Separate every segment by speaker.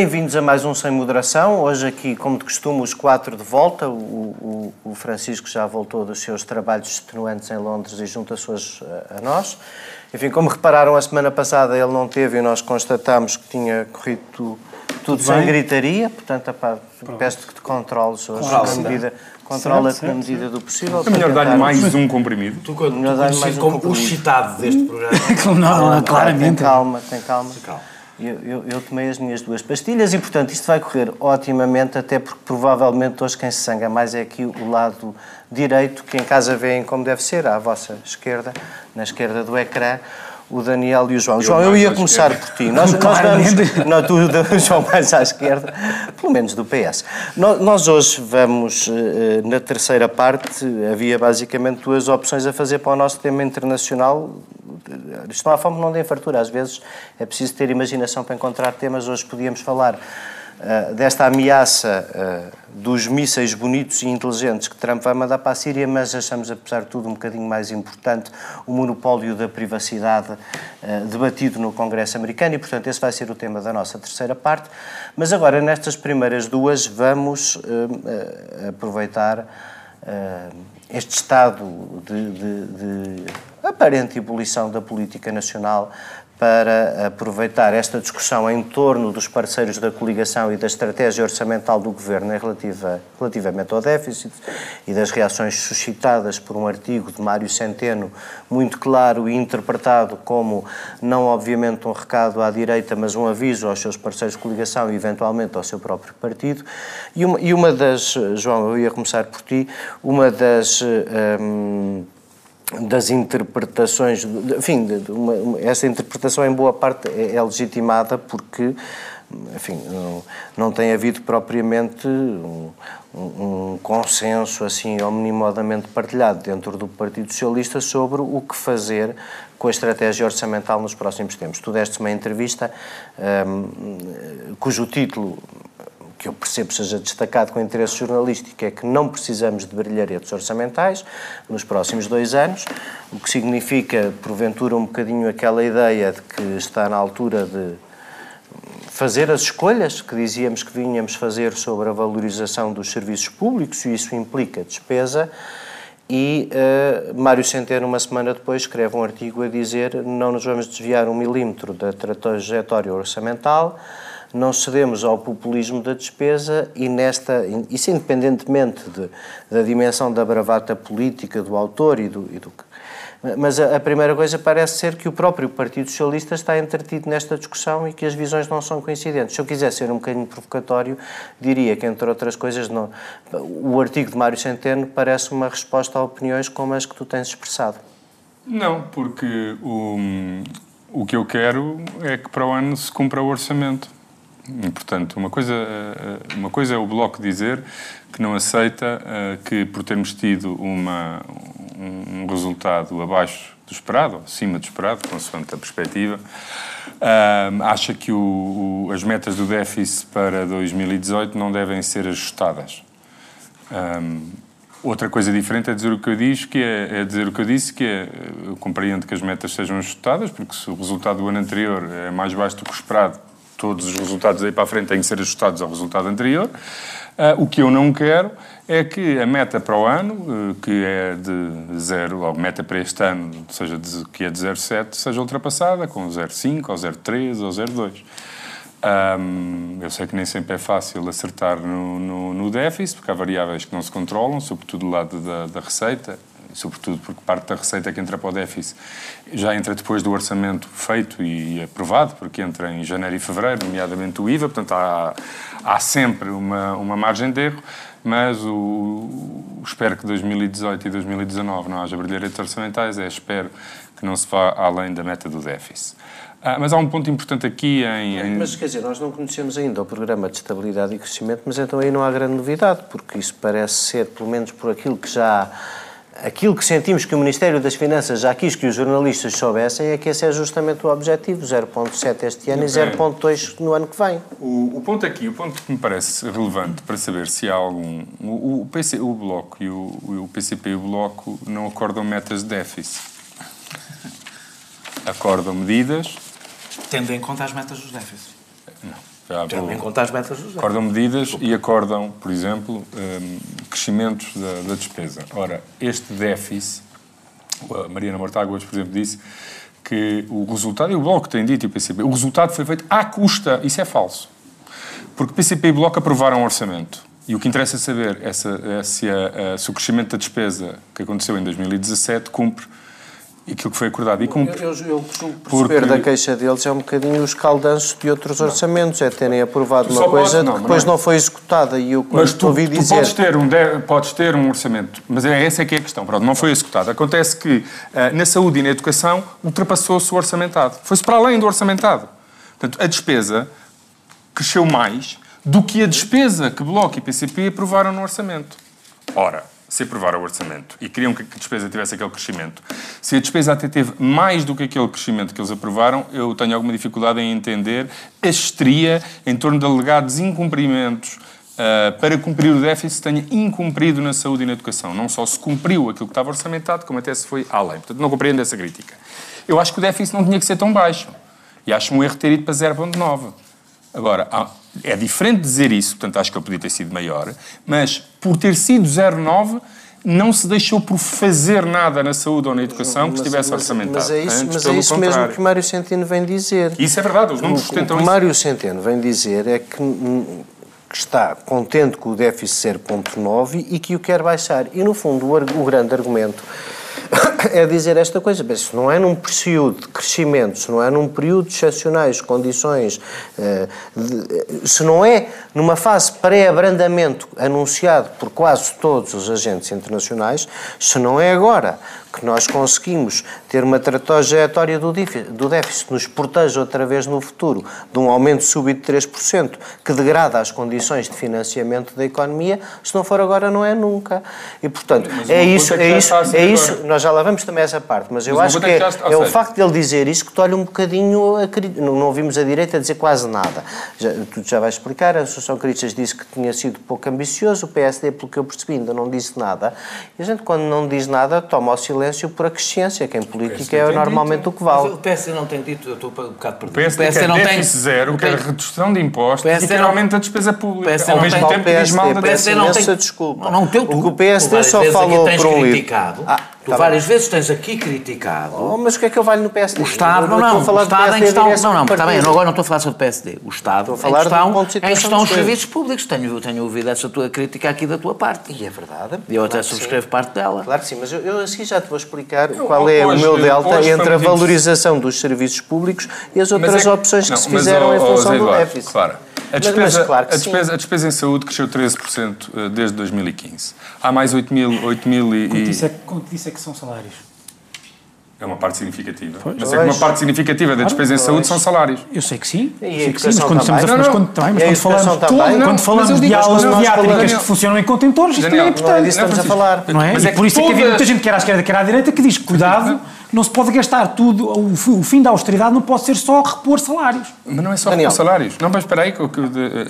Speaker 1: Bem-vindos a mais um Sem Moderação. Hoje aqui, como de costume, os quatro de volta. O, o, o Francisco já voltou dos seus trabalhos extenuantes em Londres e junta-se hoje a, a nós. Enfim, como repararam, a semana passada ele não teve e nós constatámos que tinha corrido tudo, tudo sem gritaria. Portanto, peço-te que te controles hoje claro, na medida... Controla-te na medida do possível.
Speaker 2: É melhor dar-lhe mais um comprimido.
Speaker 3: Tu, quando, melhor dar mais um como o excitado deste programa.
Speaker 1: não, não, claramente. Tem calma, tem calma. Tem calma. Eu, eu, eu, tomei as minhas duas pastilhas e, portanto, isto vai correr otimamente, até porque provavelmente hoje quem se sanga mais é aqui o lado direito, que em casa veem como deve ser, à vossa esquerda, na esquerda do ecrã, o Daniel e o João. Eu João, eu ia começar por ti. Nós, nós vamos. Não, tu, João, mais à esquerda, pelo menos do PS. Nós, nós hoje vamos, eh, na terceira parte, havia basicamente duas opções a fazer para o nosso tema internacional. Isto não há fome, não tem fartura. Às vezes é preciso ter imaginação para encontrar temas. Hoje podíamos falar uh, desta ameaça uh, dos mísseis bonitos e inteligentes que Trump vai mandar para a Síria, mas achamos, apesar de tudo, um bocadinho mais importante o monopólio da privacidade uh, debatido no Congresso americano e, portanto, esse vai ser o tema da nossa terceira parte. Mas agora, nestas primeiras duas, vamos aproveitar este estado de, de, de aparente ebulição da política nacional para aproveitar esta discussão em torno dos parceiros da coligação e da estratégia orçamental do governo relativa, relativamente ao déficit e das reações suscitadas por um artigo de Mário Centeno, muito claro e interpretado como não obviamente um recado à direita, mas um aviso aos seus parceiros de coligação e eventualmente ao seu próprio partido. E uma, e uma das, João, eu ia começar por ti, uma das. Hum, das interpretações, enfim, uma, essa interpretação em boa parte é, é legitimada porque, enfim, não, não, tem havido propriamente um, um, consenso assim omnimodamente partilhado dentro do Partido Socialista sobre o que fazer com a estratégia orçamental nos próximos tempos. Tu deste uma entrevista um, cujo título que eu percebo seja destacado com interesse jornalístico é que não precisamos de brilharetes orçamentais nos próximos dois anos, o que significa, porventura, um bocadinho aquela ideia de que está na altura de fazer as escolhas que dizíamos que vinhamos fazer sobre a valorização dos serviços públicos, e isso implica despesa. E uh, Mário Centeno, uma semana depois, escreve um artigo a dizer não nos vamos desviar um milímetro da trajetória orçamental, não cedemos ao populismo da despesa e nesta, isso independentemente de, da dimensão da bravata política do autor e do, e do mas a, a, primeira coisa parece ser que o próprio Partido Socialista está entretido nesta discussão e que as visões não são coincidentes. Se eu quiser ser um bocadinho provocatório, diria que, entre outras coisas, não, o artigo de Mário Centeno parece uma resposta a opiniões como as que tu tens expressado.
Speaker 2: Não, porque o, o que eu quero é que para o ano se cumpra o orçamento. E, portanto, uma coisa, eh, uma coisa é o Bloco dizer que não aceita eh, que, por termos tido uma, um resultado abaixo do esperado, acima do esperado, consoante a perspectiva, eh, acha que o, o, as metas do déficit para 2018 não devem ser ajustadas. Outra coisa diferente é dizer o que eu disse, que é, é, dizer o que eu disse, que é eu compreendo que as metas sejam ajustadas, porque se o resultado do ano anterior é mais baixo do que o esperado, todos os resultados aí para a frente têm que ser ajustados ao resultado anterior. Uh, o que eu não quero é que a meta para o ano, uh, que é de zero, ou meta para este ano, seja de, que é de 0,7, seja ultrapassada com 0,5 ou 0,3 ou 0,2. Um, eu sei que nem sempre é fácil acertar no, no, no, déficit, porque há variáveis que não se controlam, sobretudo do lado da, da receita, sobretudo porque parte da receita que entra para o déficit já entra depois do orçamento feito e aprovado, porque entra em janeiro e fevereiro, nomeadamente o IVA, portanto há, há sempre uma, uma margem de erro, mas o, espero que 2018 e 2019 não haja brilharetes orçamentais, é espero que não se vá além da meta do déficit. Ah, mas há um ponto importante aqui em, em,
Speaker 1: Mas quer dizer, nós não conhecemos ainda o programa de estabilidade e crescimento, mas então aí não há grande novidade, porque isso parece ser, pelo menos por aquilo que já aquilo que sentimos que o Ministério das Finanças já quis que os jornalistas soubessem é que esse é justamente o objetivo, 0,7 este ano e 0,2 no ano que vem.
Speaker 2: O, o, ponto aqui, o ponto que me parece relevante para saber se há algum... O, o, PC, o Bloco e o, o PCP e o Bloco não acordam metas de déficit. Acordam medidas...
Speaker 3: Tendo em conta as metas dos déficits.
Speaker 2: Não.
Speaker 3: Tendo em conta as metas dos
Speaker 2: Acordam medidas e acordam, por exemplo, um, crescimentos da, da, despesa. Ora, este déficit, a Mariana Mortáguas, por exemplo, disse que o resultado, e o Bloco tem dito, e o PCP, o resultado foi feito à custa. Isso é falso. Porque PCP e Bloco aprovaram um orçamento. E o que interessa saber é se, é se, a, a, se o crescimento da despesa que aconteceu em 2017 cumpre aquilo que foi acordado. E cumpre.
Speaker 1: Eu, eu, eu costumo perceber porque... da queixa deles é um bocadinho os caldanços de outros orçamentos, é terem aprovado uma coisa não, que depois não, é. não, foi executada. E eu,
Speaker 2: mas tu, ouvi dizer... tu podes, ter um, podes ter um orçamento, mas é, essa é que é a questão, pronto, não foi executado. Acontece que uh, na saúde e na educação ultrapassou-se o orçamentado. Foi-se para além do orçamentado. Portanto, a despesa cresceu mais do que a despesa que Bloco e PCP aprovaram no orçamento. Ora, se aprovaram o orçamento e queriam que a despesa tivesse aquele crescimento, se a despesa até teve mais do que aquele crescimento que eles aprovaram, eu tenho alguma dificuldade em entender a histeria em torno de alegados incumprimentos uh, para cumprir o déficit tenha incumprido na saúde e na educação. Não só se cumpriu aquilo que estava orçamentado, como até se foi além. Portanto, não compreendo essa crítica. Eu acho que o déficit não tinha que ser tão baixo. E acho um erro ter ido para 0,9. Agora, é diferente dizer isso, portanto acho que ele podia ter sido maior, mas por ter sido 0,9 não se deixou por fazer nada na saúde ou na educação mas, que estivesse mas, orçamentado.
Speaker 1: Mas é isso, mas é isso mesmo que Mário Centeno vem dizer.
Speaker 2: Isso é verdade, os números sustentam isso.
Speaker 1: O que Mário Centeno vem dizer é que, que está contente com o déficit ser 0,9 e que o quer baixar. E, no fundo, o, o grande argumento é dizer esta coisa, mas se não é num período de crescimento, se não é num período de excepcionais condições, eh, se não é numa fase pré-abrandamento anunciado por quase todos os agentes internacionais, se não é agora que nós conseguimos ter uma trajetória do déficit, nos proteja outra vez no futuro de um aumento súbito de 3%, que degrada as condições de financiamento da economia, se não for agora, não é nunca. E, portanto, é isso, é isso, é isso, nós já lá vamos também essa parte, mas eu mas acho que é, é o facto de ele dizer isso que olha um bocadinho, a, não, não ouvimos a direita dizer quase nada. Já, tu já vais explicar, a Associação Críticas disse que tinha sido pouco ambicioso, o PSD, pelo que eu percebi, ainda não disse nada, e a gente, quando não diz nada, toma o silêncio silêncio por acrescência, que em política é normalmente dito. o que vale. Mas
Speaker 3: o PSD não tem dito, eu estou um bocado
Speaker 2: perdido. O PSD, o PSD não tem zero, quer redução de impostos PSD e quer aumento da despesa pública. PSD
Speaker 1: Ao mesmo tempo diz mal da
Speaker 3: PSD não tem
Speaker 1: desculpa. Não, não, o que o PSD só falou por um livro.
Speaker 3: Ah, Tu tá várias bem. vezes tens aqui criticado.
Speaker 1: Oh, mas o que é que eu valho no PSD?
Speaker 3: O Estado, não, não. O Estado em questão. Não, não, está bem, eu agora não estou a falar sobre o PSD. O Estado, estou a falar em questão, em questão dos serviços públicos. Tenho, tenho ouvido essa tua crítica aqui da tua parte.
Speaker 1: E é verdade.
Speaker 3: E eu até subscrevo parte dela.
Speaker 1: Claro que sim, mas eu, eu assim já te vou explicar eu, qual é hoje, o meu delta entre a valorização dos serviços públicos e as outras é, opções que não, se fizeram mas, em função do déficit.
Speaker 2: Claro. A despesa, mas, mas claro a, despesa, a despesa em saúde cresceu 13% eh, desde 2015. Há mais 8 mil, 8 mil e...
Speaker 4: Quanto isso, é, quanto isso é que são salários?
Speaker 2: É uma parte significativa. Pois. Mas é que uma parte significativa da despesa em saúde são salários.
Speaker 4: Eu sei que sim. Sei que sim, mas quando estamos a falar. Quando, também, mas quando falamos, também, quando falamos de aulas pediátricas que funcionam em contentores, isto é importante. Não é
Speaker 1: disso que estamos a falar.
Speaker 4: Não é? Mas é por isso é que havia muita gente, quer à esquerda, quer à direita, que diz cuidado não se pode gastar tudo, o, fim da austeridade não pode ser só repor salários.
Speaker 2: Mas não é só Daniel. repor salários. Não, mas espera aí,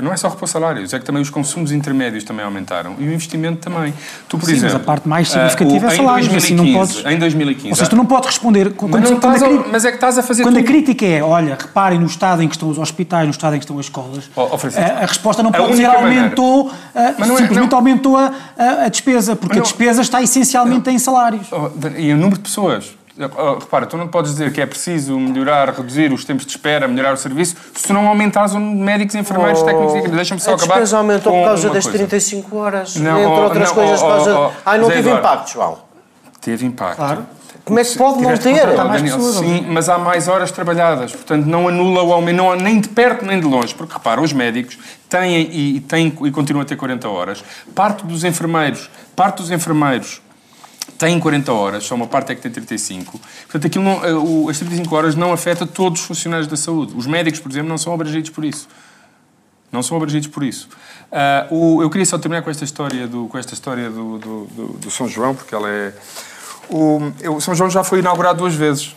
Speaker 2: não é só repor salários, é que também os consumos intermédios também aumentaram e o investimento também. Tu, por
Speaker 4: Sim,
Speaker 2: exemplo,
Speaker 4: mas a parte mais significativa uh, é salários.
Speaker 2: 2015, assim não podes... Em 2015.
Speaker 4: Ou seja, tu não podes responder... Quando,
Speaker 2: mas, quando a, a, mas é que estás a fazer
Speaker 4: Quando
Speaker 2: tudo.
Speaker 4: a crítica é, olha, reparem no estado em que estão os hospitais, no estado em que estão as escolas, oh, a, a, resposta não pode ser aumentou, uh, simplesmente é, aumentou a, a, despesa, porque a despesa está essencialmente não. em salários.
Speaker 2: Oh, e o número de pessoas Oh, repara, tu não podes dizer que é preciso melhorar, reduzir os tempos de espera, melhorar o serviço, se não aumentares o médicos, enfermeiros, oh, técnicos... Deixa-me só acabar.
Speaker 1: A aumentou por causa das coisa. 35 horas, não, entre oh, outras não, coisas. Oh, por causa... Oh, Ai, não Zé teve Eduardo. impacto, João.
Speaker 2: Teve impacto.
Speaker 1: Claro. Como é que pode não ter?
Speaker 2: Daniel, sim, mas há mais horas trabalhadas, portanto não anula o aumento, não, nem de perto nem de longe, porque repara, os médicos têm e, têm e continuam a ter 40 horas, parte dos enfermeiros, parte dos enfermeiros tem 40 horas, só uma parte é que tem 35. Portanto, aquilo não, eh, as 35 horas não afeta todos os funcionários da saúde. Os médicos, por exemplo, não são abrangidos por isso. Não são abrangidos por isso. Uh, o, eu queria só terminar com esta história do, com esta história do, do, do, do São João, porque ela é... O, o, São João já foi inaugurado duas vezes.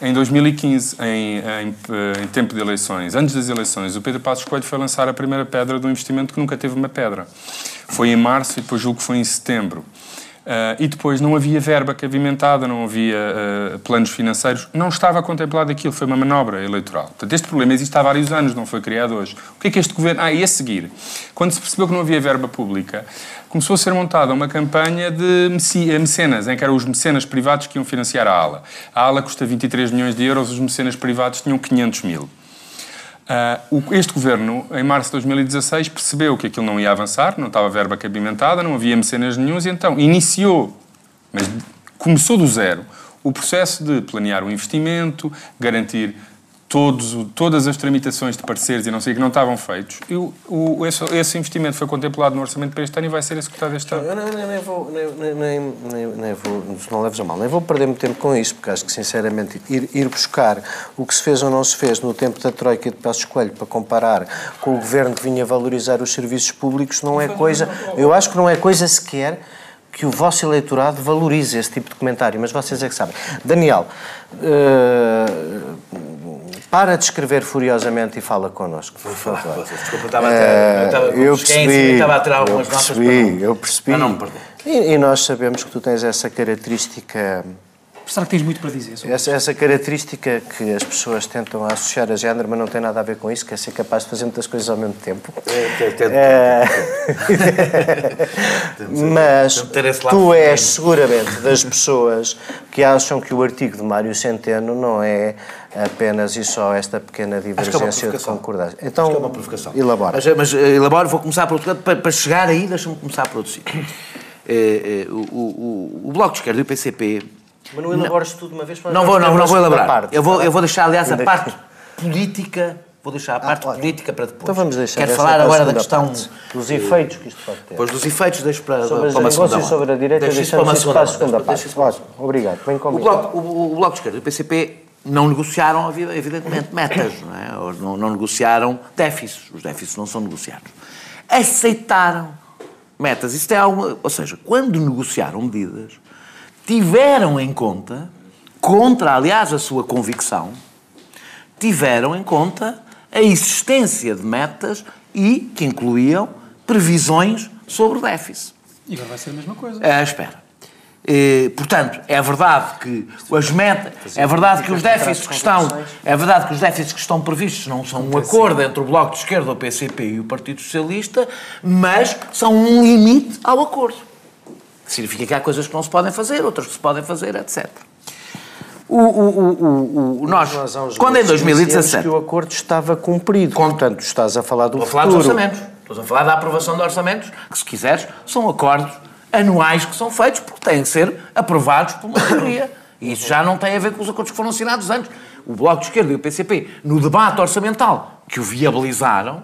Speaker 2: Em 2015, em, em, em, tempo de eleições, antes das eleições, o Pedro Passos Coelho foi lançar a primeira pedra de um investimento que nunca teve uma pedra. Foi em março e depois julgo que foi em setembro. Uh, e depois não havia verba cavimentada, não havia uh, planos financeiros, não estava contemplado aquilo, foi uma manobra eleitoral. Portanto, este problema existe há vários anos, não foi criado hoje. O que é que este governo. Ah, e a seguir, quando se percebeu que não havia verba pública, começou a ser montada uma campanha de mecenas, em que eram os mecenas privados que iam financiar a ala. A ala custa 23 milhões de euros, os mecenas privados tinham 500 mil. Uh, este governo, em março de 2016, percebeu que aquilo não ia avançar, não estava verba cabimentada, não havia mecenas nenhums, e então iniciou, mas começou do zero, o processo de planear o investimento, garantir todos, todas as tramitações de pareceres e não sei que não estavam feitos. E o, o, esse, esse, investimento foi contemplado no orçamento para este ano e vai ser executado este ano.
Speaker 1: Eu nem, nem, vou, nem, nem, nem, nem vou, não leves a mal, nem vou perder muito tempo com isso, porque acho que, sinceramente, ir, ir buscar o que se fez ou não se fez no tempo da Troika e de Passos Coelho para comparar com o governo que vinha valorizar os serviços públicos não é coisa. Eu acho que não é coisa sequer que o vosso eleitorado valorize esse tipo de comentário, mas vocês é que sabem. Daniel, uh, para de escrever furiosamente e fala connosco, por favor.
Speaker 3: Desculpa, estava a estava eu percebi, estava a tirar algumas
Speaker 1: eu percebi, notas para eu percebi. Para não me perder. E, e nós sabemos que tu tens essa característica
Speaker 4: Será que tens muito para dizer sobre
Speaker 1: essa, essa característica que as pessoas tentam associar a género, mas não tem nada a ver com isso, que é ser capaz de fazer muitas coisas ao mesmo tempo. É, é, mas tu és seguramente das pessoas que acham que o artigo de Mário Centeno não é apenas e só esta pequena é divergência é de concordância.
Speaker 3: Então, Acho que é uma provocação.
Speaker 1: elabora.
Speaker 3: Mas, mas eh, elaboro, vou começar por outro para, para chegar aí, deixa-me começar por outro sítio. É, é, o, o, o Bloco de Esquerda e o PCP
Speaker 1: mas não elabores tudo de uma vez para
Speaker 3: Não vou, não, não vou elaborar. Parte, eu, vou, eu vou deixar, aliás, a parte política. Vou deixar a ah, parte ah, política para depois.
Speaker 1: Então vamos deixar.
Speaker 3: Quero falar agora da questão.
Speaker 1: Parte, dos efeitos que isto pode ter.
Speaker 3: Pois dos efeitos, deixo para,
Speaker 1: sobre
Speaker 3: para uma segunda
Speaker 1: parte. sobre a direita, deixo para uma segunda, para a segunda parte. parte. Obrigado, bem
Speaker 3: o bloco, o, o Bloco de Esquerda e o PCP não negociaram, evidentemente, metas, não, é? Ou não, não negociaram déficits. Os déficits não são negociados. Aceitaram metas. Isso tem alguma. Ou seja, quando negociaram medidas, tiveram em conta contra, aliás, a sua convicção, tiveram em conta a existência de metas e que incluíam previsões sobre o déficit.
Speaker 4: E agora vai ser a mesma coisa.
Speaker 3: É, espera. E, portanto, é verdade que as metas, é verdade que os déficits que estão, é verdade que os déficits que estão previstos não são um acordo entre o Bloco de Esquerda, o PCP e o Partido Socialista, mas são um limite ao acordo. Significa que há coisas que não se podem fazer, outras que se podem fazer, etc. O, o, o, o, nós, quando em 2017...
Speaker 1: que o acordo estava cumprido, com, portanto, estás a falar do
Speaker 3: Estou a falar dos orçamentos. Estou a falar da aprovação de orçamentos, que, se quiseres, são acordos anuais que são feitos porque têm que ser aprovados por uma maioria. E isso já não tem a ver com os acordos que foram assinados antes. O Bloco de Esquerda e o PCP, no debate orçamental que o viabilizaram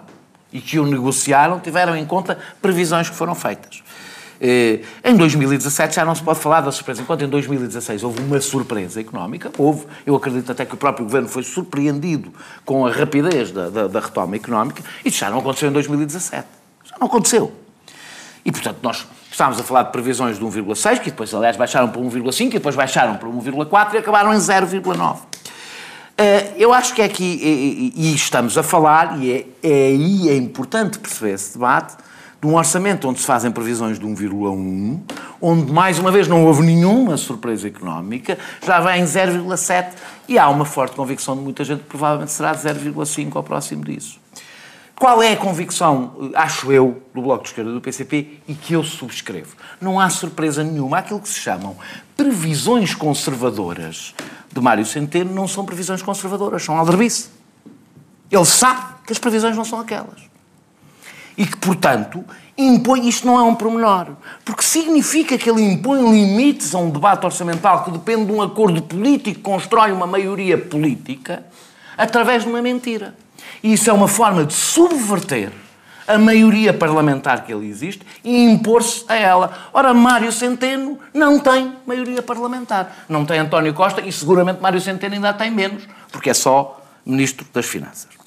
Speaker 3: e que o negociaram, tiveram em conta previsões que foram feitas. Eh, em 2017 já não se pode falar da surpresa, enquanto em 2016 houve uma surpresa económica, houve, eu acredito até que o próprio governo foi surpreendido com a rapidez da, da, da retoma económica, isso já não aconteceu em 2017. Já não aconteceu. E, portanto, nós estávamos a falar de previsões de 1,6, que depois, aliás, baixaram para 1,5, e depois baixaram para 1,4 e acabaram em 0,9. Eh, eu acho que é aqui, e, estamos a falar, e é, é aí é importante perceber esse debate, de um orçamento onde se fazem previsões de 1,1, onde mais uma vez não houve nenhuma surpresa económica, já vem em 0,7 e há uma forte convicção de muita gente que provavelmente será de 0,5 ao próximo disso. Qual é a convicção, acho eu, do Bloco de Esquerda do PCP e que eu subscrevo? Não há surpresa nenhuma. Aquilo que se chamam previsões conservadoras de Mário Centeno não são previsões conservadoras, são aldrabice. Ele sabe que as previsões não são aquelas e que, portanto, impõe, isto não é um pormenor, porque significa que ele impõe limites a um debate orçamental que depende de um acordo político que constrói uma maioria política através de uma mentira. E isso é uma forma de subverter a maioria parlamentar que ele existe e impor-se a ela. Ora, Mário Centeno não tem maioria parlamentar. Não tem António Costa e seguramente Mário Centeno ainda tem menos, porque é só Ministro das Finanças.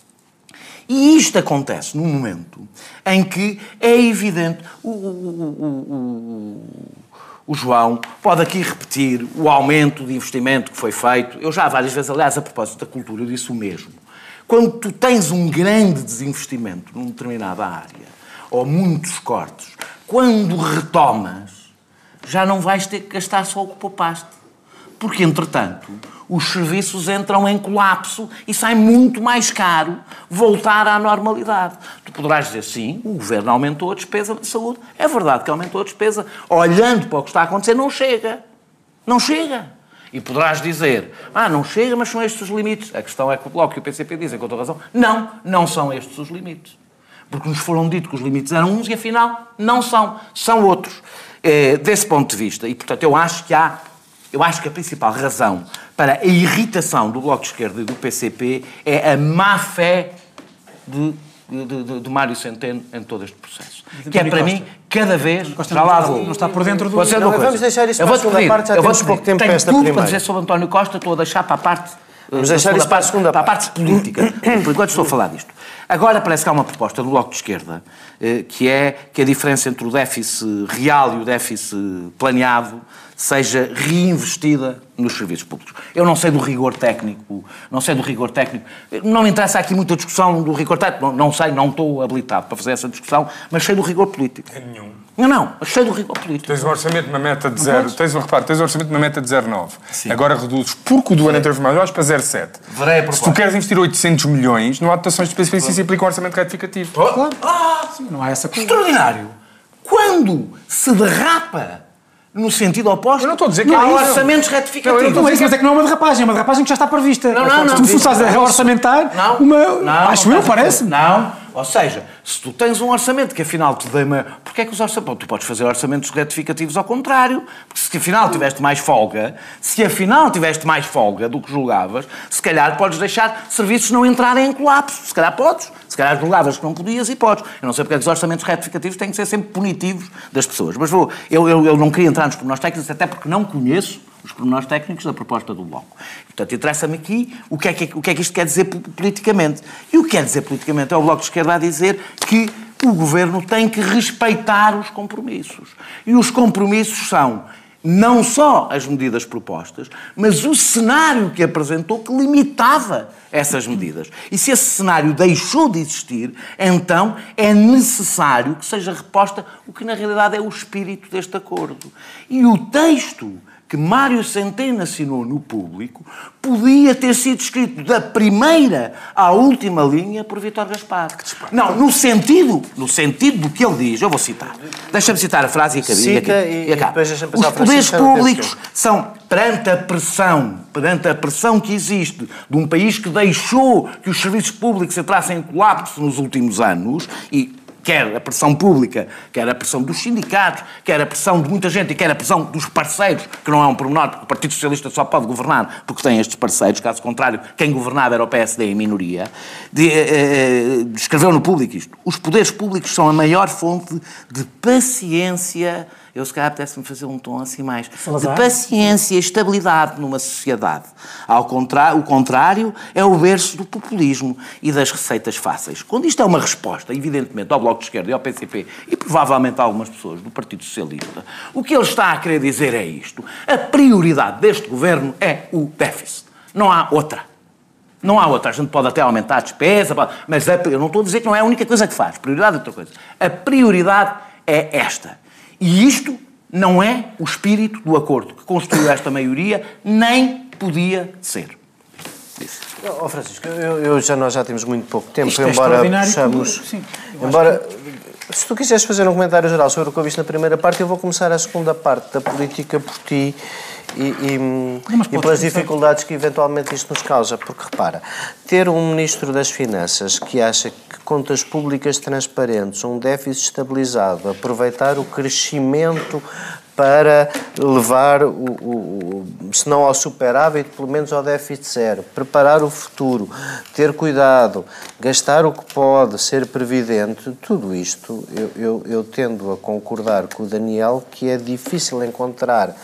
Speaker 3: E isto acontece num momento em que é evidente. O, o, o, o, João pode aqui repetir o aumento de investimento que foi feito. Eu já várias vezes, aliás, a propósito da cultura, eu disse o mesmo. Quando tu tens um grande desinvestimento numa determinada área, ou muitos cortes, quando retomas, já não vais ter que gastar só o que poupaste. Porque, entretanto, os serviços entram em colapso e sai muito mais caro voltar à normalidade. Tu poderás dizer, sim, o governo aumentou a despesa de saúde. É verdade que aumentou a despesa. Olhando para o que está a acontecer, não chega. Não chega. E poderás dizer, ah, não chega, mas são estes os limites. A questão é que o Bloco e o PCP dizem, com toda razão, não, não são estes os limites. Porque nos foram dito que os limites eram uns e afinal não são, são outros. É, desse ponto de vista. E, portanto, eu acho que há eu acho que a principal razão para a irritação do Bloco de Esquerda e do PCP é a má fé de, de, de, de Mário Centeno em todo este processo. que é, para Costa. mim, cada vez...
Speaker 4: Costa já lá vou. Não está por dentro do...
Speaker 1: Não, vamos deixar isso eu para a segunda parte, já temos pouco tempo para esta
Speaker 3: tudo
Speaker 1: primeira.
Speaker 3: para dizer sobre António Costa, estou a deixar para a parte...
Speaker 1: Vamos deixar isso para a segunda
Speaker 3: parte. Para a parte política. Por enquanto estou a falar disto. Agora parece que há uma proposta do Bloco de Esquerda eh, que é que a diferença entre o déficit real e o déficit planeado seja reinvestida nos serviços públicos. Eu não sei do rigor técnico, não sei do rigor técnico. Não me interessa aqui muita discussão do rigor técnico, não, não sei, não estou habilitado para fazer essa discussão, mas sei do rigor político.
Speaker 2: É nenhum.
Speaker 3: Não, não, sei do rigor político.
Speaker 2: Tens um orçamento, uma meta de zero. Tens, um, repare, tens um orçamento, uma meta de 0,9. Agora reduzes, porque o do ano anterior foi mais baixo, para 0,7.
Speaker 3: Verei a
Speaker 2: Se tu queres investir 800 milhões, não há dotações de despesa e implica um orçamento retificativo.
Speaker 3: Claro. Ah, não há essa coisa. Extraordinário. Quando se derrapa no sentido oposto.
Speaker 2: Eu não estou a dizer que
Speaker 3: não
Speaker 2: há
Speaker 3: orçamentos retificativos.
Speaker 4: Não, não é isso, mas é que não é uma derrapagem, é uma derrapagem que já está prevista.
Speaker 3: Não, não, não.
Speaker 4: Se tu forçares a orçamentar,
Speaker 3: não,
Speaker 4: uma,
Speaker 3: não,
Speaker 4: acho eu, parece.
Speaker 3: Não, ou seja, se tu tens um orçamento que afinal te dê uma... Porquê é que os orçamentos... Tu podes fazer orçamentos retificativos ao contrário. Porque se afinal tiveste mais folga, se afinal tiveste mais folga do que julgavas, se calhar podes deixar serviços não entrarem em colapso. Se calhar podes. Se calhar julgavas que não podias e podes. Eu não sei porque é que os orçamentos retificativos têm que ser sempre punitivos das pessoas. Mas vou, eu, eu, eu não queria entrar nos pormenores técnicos, até porque não conheço os pormenores técnicos da proposta do Bloco. Portanto, interessa-me aqui o que, é que, o que é que isto quer dizer politicamente. E o que quer dizer politicamente é o Bloco de Esquerda a dizer que o Governo tem que respeitar os compromissos. E os compromissos são não só as medidas propostas, mas o cenário que apresentou que limitava essas medidas. E se esse cenário deixou de existir, então é necessário que seja reposta o que na realidade é o espírito deste acordo. E o texto que Mário Centeno assinou no público podia ter sido escrito da primeira à última linha por Vítor Gaspar. Não, no sentido, no sentido do que ele diz, eu vou citar. Deixa-me citar a frase e acabei.
Speaker 1: Cita e, e, acaba.
Speaker 3: Os poderes públicos são, perante a pressão, perante a pressão que existe de um país que deixou que os serviços públicos entrassem em colapso nos últimos anos e quer a pressão pública, quer a pressão dos sindicatos, quer a pressão de muita gente e quer a pressão dos parceiros, que não é um pormenor, porque o Partido Socialista só pode governar porque tem estes parceiros, caso contrário, quem governava era o PSD em minoria, de, eh, eh, escreveu no público isto. Os poderes públicos são a maior fonte de paciência eu se calhar apetece-me fazer um tom assim mais
Speaker 4: Salazar.
Speaker 3: de paciência e estabilidade numa sociedade. Ao contrário, o contrário é o berço do populismo e das receitas fáceis. Quando isto é uma resposta, evidentemente, ao Bloco de Esquerda e ao PCP e provavelmente a algumas pessoas do Partido Socialista, o que ele está a querer dizer é isto. A prioridade deste governo é o déficit. Não há outra. Não há outra. A gente pode até aumentar a despesa, mas eu não estou a dizer que não é a única coisa que faz. Prioridade é outra coisa. A prioridade é esta. E isto não é o espírito do acordo que construiu esta maioria, nem podia ser.
Speaker 1: Oh, Francisco, eu, eu, já, nós já temos muito pouco tempo,
Speaker 4: Isto é
Speaker 1: embora possamos. Sim, embora, que... se tu quiseres fazer um comentário geral sobre o que eu viste na primeira parte, eu vou começar a segunda parte da política por ti e, e, e pelas dificuldades que eventualmente isto nos causa. Porque repara, ter um Ministro das Finanças que acha que contas públicas transparentes, um déficit estabilizado, aproveitar o crescimento para levar, o, o, se não ao superávit, pelo menos ao déficit zero, preparar o futuro, ter cuidado, gastar o que pode, ser previdente, tudo isto eu, eu, eu tendo a concordar com o Daniel que é difícil encontrar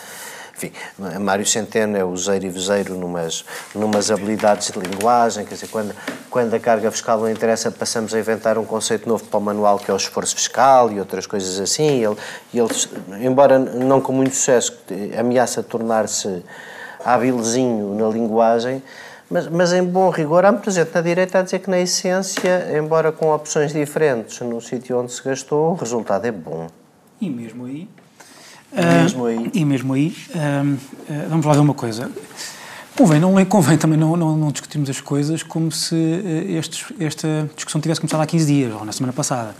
Speaker 1: enfim, Mário Centeno é useiro e vezeiro numas, numas habilidades de linguagem, quer dizer, quando, quando a carga fiscal não interessa, passamos a inventar um conceito novo para o manual que é o esforço fiscal e outras coisas assim. Ele, ele embora não com muito sucesso, ameaça tornar-se hábilzinho na linguagem, mas, mas, em bom rigor, há muita gente na direita a dizer que, na essência, embora com opções diferentes no sítio onde se gastou, o resultado é bom.
Speaker 4: E mesmo aí,
Speaker 1: E mesmo aí.
Speaker 4: E mesmo aí, vamos lá ver uma coisa. Convém, não, convém também não, não, não, discutirmos as coisas como se estes, esta discussão tivesse começado há 15 dias ou na semana passada.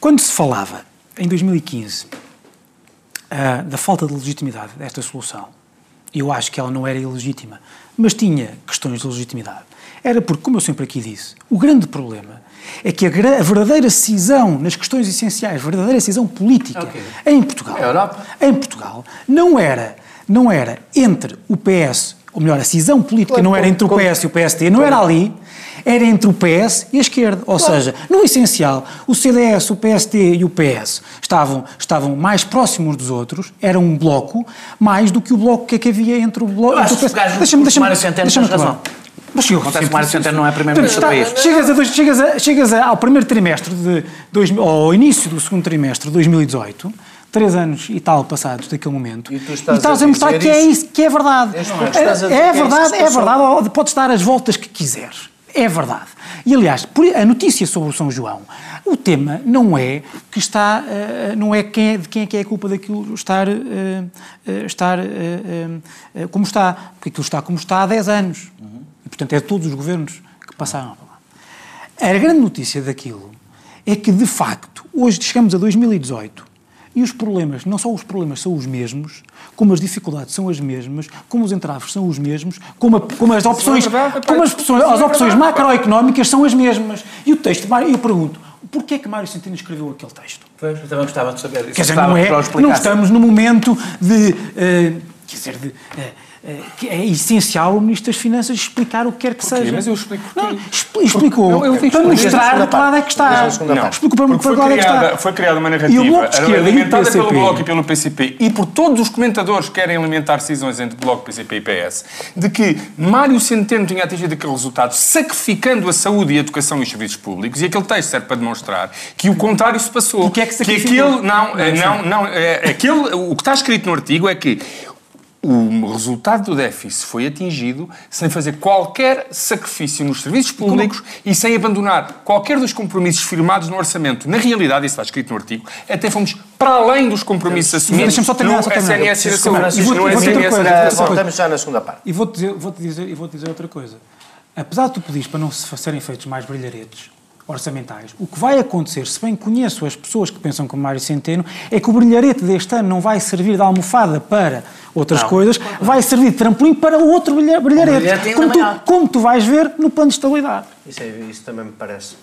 Speaker 4: Quando se falava, em 2015, da falta de legitimidade desta solução, eu acho que ela não era ilegítima, mas tinha questões de legitimidade. Era porque, como eu sempre aqui disse, o grande problema é que a, a verdadeira cisão nas questões essenciais, a verdadeira cisão política okay. em Portugal, em Portugal, não era, não era entre o PS, ou melhor, a cisão política claro, não era entre o PS e o PST, não era ali, era entre o PS e a esquerda. Ou claro. seja, no essencial, o CDS, o PSD e o PS estavam, estavam mais próximos dos outros, era um bloco, mais do que o bloco que, é que havia entre o bloco.
Speaker 3: Deixa-me, deixa-me, deixa-me razão. Mas eu Acontece que o Mário Centeno não é primeiro-ministro do país.
Speaker 4: Chegas, a, chegas, a, chegas a, ao primeiro trimestre, de dois, ou ao início do segundo trimestre de 2018, três anos e tal passados daquele momento, e, tu estás, e estás a, a mostrar que é isso, que é verdade. É, é, é verdade, é verdade, podes dar as voltas que quiseres. É verdade. E, aliás, a notícia sobre o São João, o tema não é que está, uh, não é quem é, de quem é que é a culpa daquilo estar, uh, uh, estar como está, porque aquilo está como está há 10 anos. Uhum. E, portanto, é todos os governos que passaram lá. A grande notícia daquilo é que, de facto, hoje chegamos a 2018 e os problemas, não só os problemas são os mesmos, como as dificuldades são as mesmas, como os entraves são os mesmos, como, a, como as opções, como as, opções, as opções macroeconómicas são as mesmas. E o texto, eu pergunto, porquê é que Mário Centeno escreveu aquele texto?
Speaker 3: Pois, eu também gostava de saber.
Speaker 4: Quer dizer, não, é, não estamos no momento de... Uh, quer dizer, de... Uh, é, que é essencial o Ministro das Finanças explicar o que quer que
Speaker 2: porquê?
Speaker 4: seja.
Speaker 2: Mas eu explico
Speaker 4: porquê. Não, explicou não, eu para mostrar de que lado é que está.
Speaker 2: Não, explicou para, para lado é que está. Foi criada uma narrativa alimentada pelo Bloco e pelo PCP e por todos os comentadores que querem alimentar cisões entre Bloco, PCP e PS, de que Mário Centeno tinha atingido aquele resultado sacrificando a saúde e a educação e os serviços públicos e aquele texto serve para demonstrar que o contrário se passou.
Speaker 4: O que é que
Speaker 2: sacrificou? Que aquele, não, não, não, é, aquele, o que está escrito no artigo é que o resultado do déficit foi atingido sem fazer qualquer sacrifício nos serviços públicos Como? e sem abandonar qualquer dos compromissos firmados no orçamento. Na realidade, isso está escrito no artigo, até fomos para além dos compromissos assumidos
Speaker 4: Deixa-me só terminar, só terminar. SNS
Speaker 1: e no SNS. Voltamos já na segunda parte.
Speaker 4: E vou-te dizer, vou dizer, vou dizer outra coisa. Apesar de tu pedires para não se serem feitos mais brilharetes, orçamentais. O que vai acontecer, se bem conheço as pessoas que pensam como Mário Centeno, é que o brilharete deste ano não vai servir de almofada para outras não. coisas, vai servir de trampolim para outro brilharete, como tu, como tu vais ver no plano de estabilidade.
Speaker 1: Isso, é, isso também me parece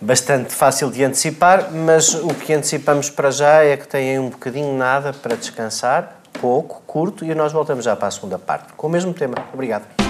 Speaker 1: bastante fácil de antecipar, mas o que antecipamos para já é que têm um bocadinho nada para descansar, pouco, curto, e nós voltamos já para a segunda parte, com o mesmo tema. Obrigado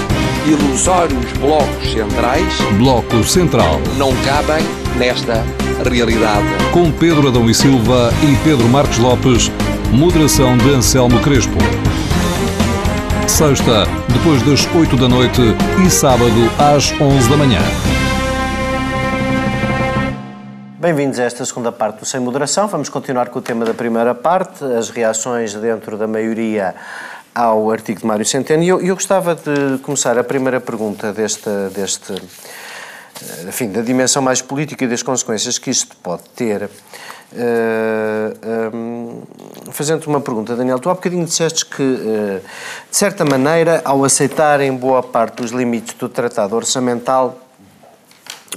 Speaker 5: ilusórios blocos centrais.
Speaker 6: Bloco Central.
Speaker 5: Não cabem nesta realidade.
Speaker 6: Com Pedro Adão e Silva e Pedro Marcos Lopes, moderação de Anselmo Crespo. Sexta, depois das 8 da noite e sábado às 11 da manhã.
Speaker 1: Bem-vindos a esta segunda parte do Sem Moderação. Vamos continuar com o tema da primeira parte, as reações dentro da maioria ao artigo de Mário Centeno. E eu, eu gostava de começar a primeira pergunta deste, deste, eh, enfim, da dimensão mais política e das consequências que isto pode ter. Uh, um, Fazendo-te uma pergunta, Daniel, tu há bocadinho disseste que, uh, de certa maneira, ao aceitarem boa parte dos limites do tratado orçamental,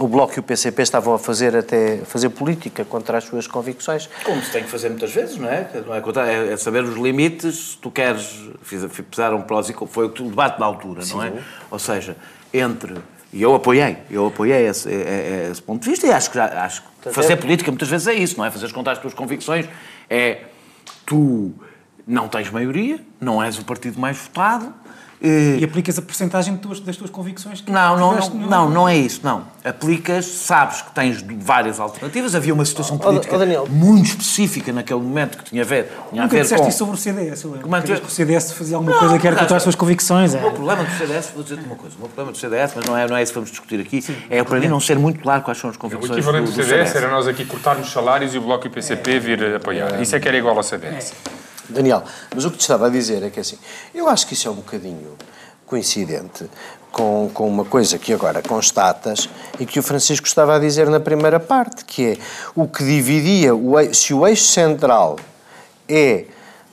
Speaker 1: o Bloco e o PCP estavam a fazer até fazer política contra as suas convicções.
Speaker 3: Como se tem que fazer muitas vezes, não é? Não é, é saber os limites, tu queres, fizeram prós e foi o debate na altura, Sim. não é? Ou seja, entre e eu apoiei, eu apoiei esse, esse, ponto de vista e acho que, acho que fazer política muitas vezes é isso, não é? Fazer contar as tuas convicções é tu não tens maioria, não és o partido mais votado,
Speaker 4: e aplicas a porcentagem das tuas convicções? Que
Speaker 3: não, não, não, no... não, não é isso, não. Aplicas, sabes que tens várias alternativas. Havia uma situação política oh, muito específica naquele momento que tinha a ver, tinha
Speaker 4: Nunca a ver disseste com... isso sobre o CDS, eu lembro. Manter... Que o CDS fazia alguma não, coisa que era contra as suas convicções.
Speaker 3: O é. problema do CDS, vou dizer-te uma coisa, o problema do CDS, mas não é, não é isso que vamos discutir aqui, Sim, é para mim não ser muito claro quais são as convicções O
Speaker 2: equivalente
Speaker 3: do,
Speaker 2: CDS, CDS, era nós aqui cortarmos salários e o Bloco e o PCP vir apoiar. Isso é que era igual ao CDS.
Speaker 1: Daniel, mas o que te estava a dizer é que assim, eu acho que isso é um bocadinho coincidente com, com uma coisa que agora constatas e que o Francisco estava a dizer na primeira parte, que é o que dividia, o, se o eixo central é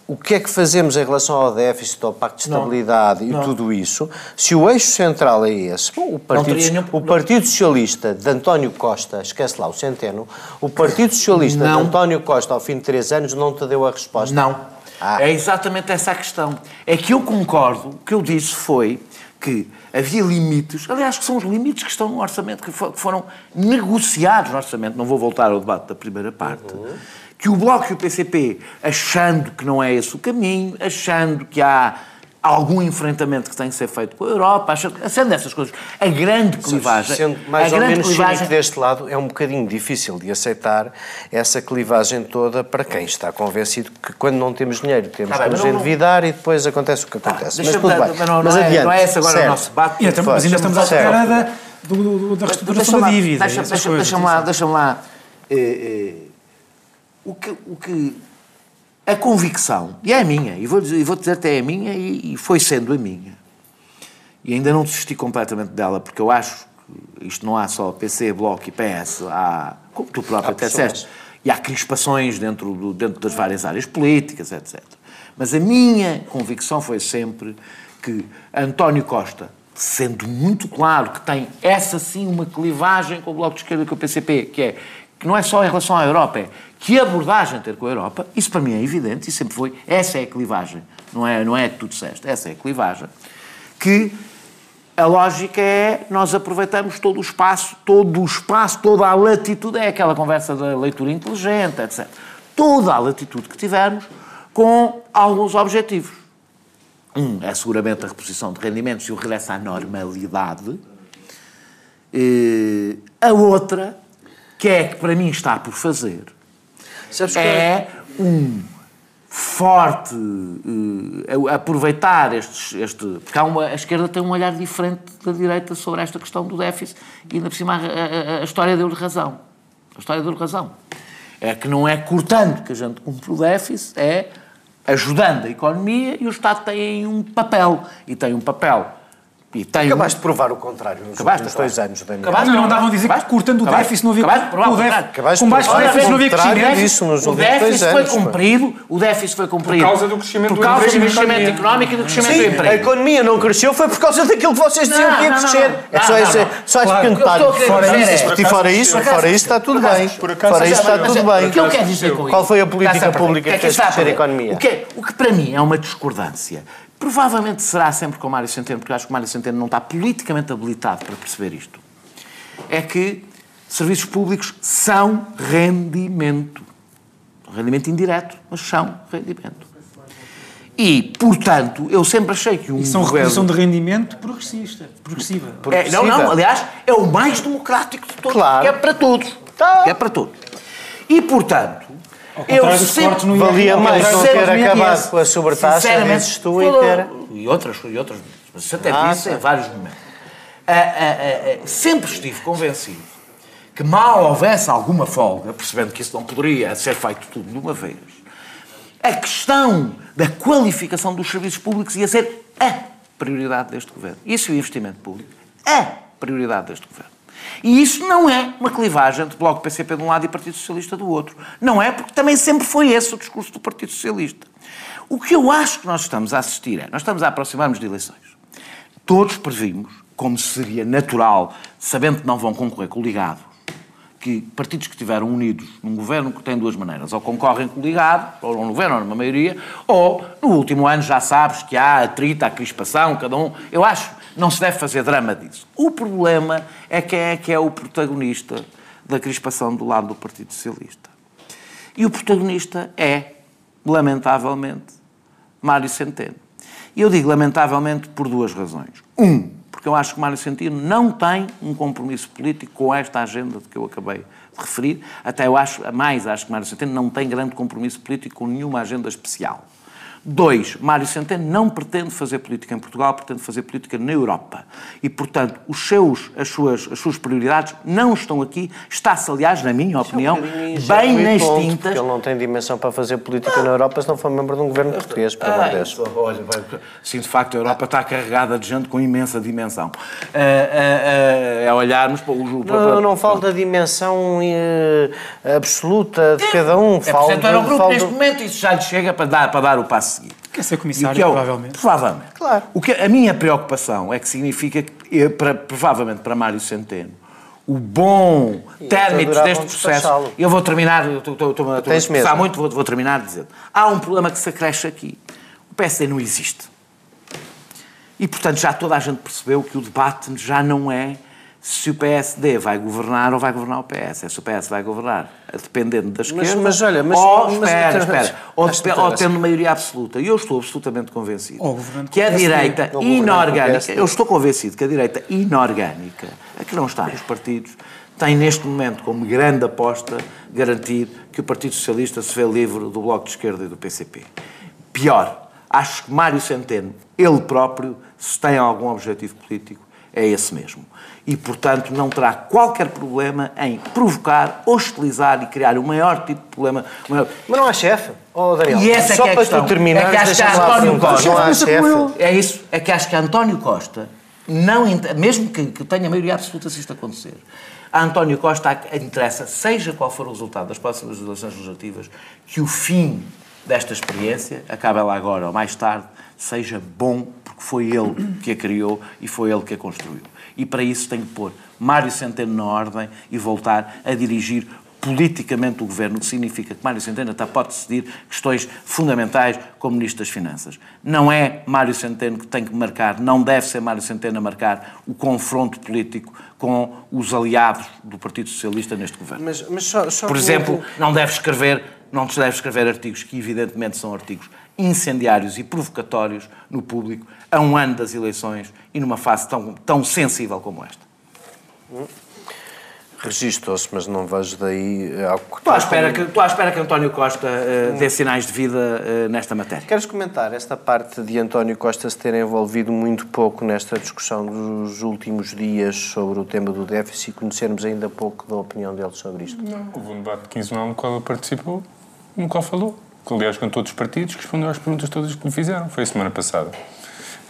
Speaker 1: o que é que fazemos em relação ao déficit, ao Pacto de Estabilidade não, e não. tudo isso, se o eixo central é esse, bom, o, Partido, nenhum... o Partido Socialista de António Costa, esquece lá o centeno, o Partido Socialista não. de António Costa, ao fim de três anos, não te deu a resposta.
Speaker 3: Não. Ah. É exatamente essa a questão. É que eu concordo, o que eu disse foi que havia limites, aliás, que são os limites que estão no orçamento, que foram negociados no orçamento, não vou voltar ao debate da primeira parte, uhum. que o Bloco e o PCP, achando que não é esse o caminho, achando que há algum enfrentamento que tem que ser feito com a Europa, sendo essas coisas. A grande clivagem.
Speaker 1: Sendo mais ou menos clivagem... deste lado, é um bocadinho difícil de aceitar essa clivagem toda para quem está convencido que quando não temos dinheiro temos tá que nos endividar não... e depois acontece o que tá, acontece. Tá, mas tudo bem. Mas, não,
Speaker 3: mas
Speaker 1: não, é,
Speaker 3: não é esse agora certo. o nosso debate.
Speaker 4: Então, mas ainda estamos à espera da, do, da reestruturação da dívida.
Speaker 3: Deixa-me deixa, deixa lá, deixa lá eh, eh, o que, o que a convicção, e é a minha, e vou, dizer, vou dizer até é a minha, e, e, foi sendo a minha, e ainda não desisti completamente dela, porque eu acho que isto não há só PC, Bloco e PS, há, como tu próprio até disseste, e há crispações dentro, do, dentro das várias áreas políticas, etc. Mas a minha convicção foi sempre que António Costa, sendo muito claro que tem essa sim uma clivagem com o Bloco de Esquerda e com o PCP, que é que não é só em relação à Europa, é que abordagem ter com a Europa, isso para mim é evidente e sempre foi, essa é a clivagem, não é, não é que tu disseste, essa é a clivagem, que a lógica é nós aproveitamos todo o espaço, todo o espaço, toda a latitude, é aquela conversa da leitura inteligente, etc. Toda a latitude que tivermos com alguns objetivos. Um é seguramente a reposição de rendimentos e o regresso à normalidade. E a outra, que é que para mim está por fazer, é um forte uh, aproveitar estes, este. Porque uma, a esquerda tem um olhar diferente da direita sobre esta questão do déficit e ainda por cima a, a, a história deu-lhe razão. A história deu-lhe razão. É que não é cortando que a gente cumpre o déficit, é ajudando a economia e o Estado tem um papel. E tem um papel
Speaker 1: e tem Acabaste um... de provar o contrário nos Acabaste, últimos dois anos,
Speaker 4: Daniel. Acabaste, não, não andavam a dizer que cortando o déficit não havia...
Speaker 3: Acabaste de provar o contrário.
Speaker 4: Com baixo déficit não havia crescimento.
Speaker 3: O déficit foi cumprido, o déficit foi cumprido...
Speaker 2: Por causa do crescimento
Speaker 3: por causa do, do crescimento económico e do crescimento
Speaker 1: Sim,
Speaker 3: do emprego.
Speaker 1: a economia não cresceu foi por causa daquilo que vocês diziam que ia crescer. É só esse, só esse pequeno detalhe. Fora isso, fora isso está tudo bem. Fora isso está tudo bem.
Speaker 3: O que eu quero dizer com isso?
Speaker 1: Qual foi a política pública que fez crescer a economia?
Speaker 3: O que para mim é uma discordância Provavelmente será sempre com o Mário Centeno, porque acho que o Mário Centeno não está politicamente habilitado para perceber isto. É que serviços públicos são rendimento. Rendimento indireto, mas são rendimento. E, portanto, eu sempre achei que um
Speaker 4: e são governo... reposição de rendimento progressista, progressiva.
Speaker 3: É, não, não, aliás, é o mais democrático de todos. Claro. é para todos. Tá. É para todos. E, portanto,
Speaker 1: eu sempre não valia mais não ter acabado com a sobretaxa, dizes tu, e ter...
Speaker 3: E outras, e outras, mas isso até ah, disse em vários momentos. Ah, ah, sempre estive convencido que mal houvesse alguma folga, percebendo que isso não poderia ser feito tudo de uma vez, a questão da qualificação dos serviços públicos ia ser a prioridade deste governo. Isso e o investimento público, a prioridade deste governo. E isso não é uma clivagem entre Bloco PCP de um lado e Partido Socialista do outro. Não é, porque também sempre foi esse o discurso do Partido Socialista. O que eu acho que nós estamos a assistir é, nós estamos a aproximar-nos de eleições. Todos previmos, como seria natural, sabendo que não vão concorrer coligados, que partidos que estiveram unidos num governo que tem duas maneiras, ou concorrem coligados, ou num governo ou numa maioria, ou no último ano já sabes que há atrito, há crispação, cada um. Eu acho não se deve fazer drama disso. O problema é quem é que é o protagonista da crispação do lado do Partido Socialista. E o protagonista é, lamentavelmente, Mário Centeno. E eu digo lamentavelmente por duas razões. Um, porque eu acho que Mário Centeno não tem um compromisso político com esta agenda de que eu acabei de referir. Até eu acho, mais, acho que Mário Centeno não tem grande compromisso político com nenhuma agenda especial. Dois, Mário Centeno não pretende fazer política em Portugal, pretende fazer política na Europa. E, portanto, os seus, as, suas, as suas prioridades não estão aqui. Está-se, aliás, na minha opinião, é bem nas ponto, tintas.
Speaker 1: Ele não tem dimensão para fazer política ah. na Europa se não for membro de um governo português, para ah, Deus.
Speaker 3: Olha, sim, de facto, a Europa está carregada de gente com imensa dimensão. Uh, uh, uh, é olharmos para o.
Speaker 1: Não, para, não falta dimensão absoluta de cada um. É,
Speaker 3: falta, é, o grupo neste momento, isso já lhe chega para dar, para dar o passo seguinte.
Speaker 4: Quer ser comissário, que é o, provavelmente.
Speaker 3: Provavelmente. Claro. O que, a minha preocupação é que significa que, para, provavelmente para Mário Centeno, o bom término deste processo. Eu vou terminar, estou a pensar muito, vou, vou terminar dizendo. Há um problema que se acresce aqui. O PSD não existe. E, portanto, já toda a gente percebeu que o debate já não é se o PSD vai governar ou vai governar o PS. É se o PS vai governar dependendo da esquerda. Mas, mas olha, mas, ou, mas, espera, mas, espera, ou, ou tendo maioria absoluta. E eu estou absolutamente convencido que a direita inorgânica, eu estou convencido que a direita inorgânica, a que não está nos partidos, tem neste momento como grande aposta garantir que o Partido Socialista se vê livre do Bloco de Esquerda e do PCP. Pior, acho que Mário Centeno, ele próprio, se tem algum objetivo político, é esse mesmo e, portanto, não terá qualquer problema em provocar, hostilizar e criar o maior tipo de problema.
Speaker 1: Maior... Mas não há chefe, oh, Daniel.
Speaker 3: E essa
Speaker 1: Só
Speaker 3: é que é
Speaker 1: para tu terminar,
Speaker 3: é que acho que António Costa, não há chefe. É isso, é que acho que António Costa, não, mesmo que, que tenha maioria absoluta se isto acontecer, a António Costa interessa, seja qual for o resultado das próximas eleições legislativas, que o fim desta experiência, acabe ela agora ou mais tarde, seja bom, porque foi ele que a criou e foi ele que a construiu e para isso tem que pôr Mário Centeno na ordem e voltar a dirigir politicamente o governo, o que significa que Mário Centeno até pode decidir questões fundamentais como Ministro das Finanças. Não é Mário Centeno que tem que marcar, não deve ser Mário Centeno a marcar o confronto político com os aliados do Partido Socialista neste governo. Mas, mas só, só Por exemplo, não deve escrever, não deve escrever artigos que evidentemente são artigos incendiários e provocatórios no público a um ano das eleições e numa fase tão, tão sensível como esta. Hum.
Speaker 1: Registou-se, mas não vejo daí eh, algo
Speaker 3: que... Estou à espera que, estou à espera que António Costa uh, dê sinais de vida uh, nesta matéria.
Speaker 1: Queres comentar esta parte de António Costa se ter envolvido muito pouco nesta discussão dos últimos dias sobre o tema do déficit e conhecermos ainda pouco da opinião dele sobre isto?
Speaker 2: Não, houve um debate quinzenal no qual ele participou, no qual falou aliás com todos os partidos, que respondeu às perguntas todas que lhe fizeram. Foi a semana passada.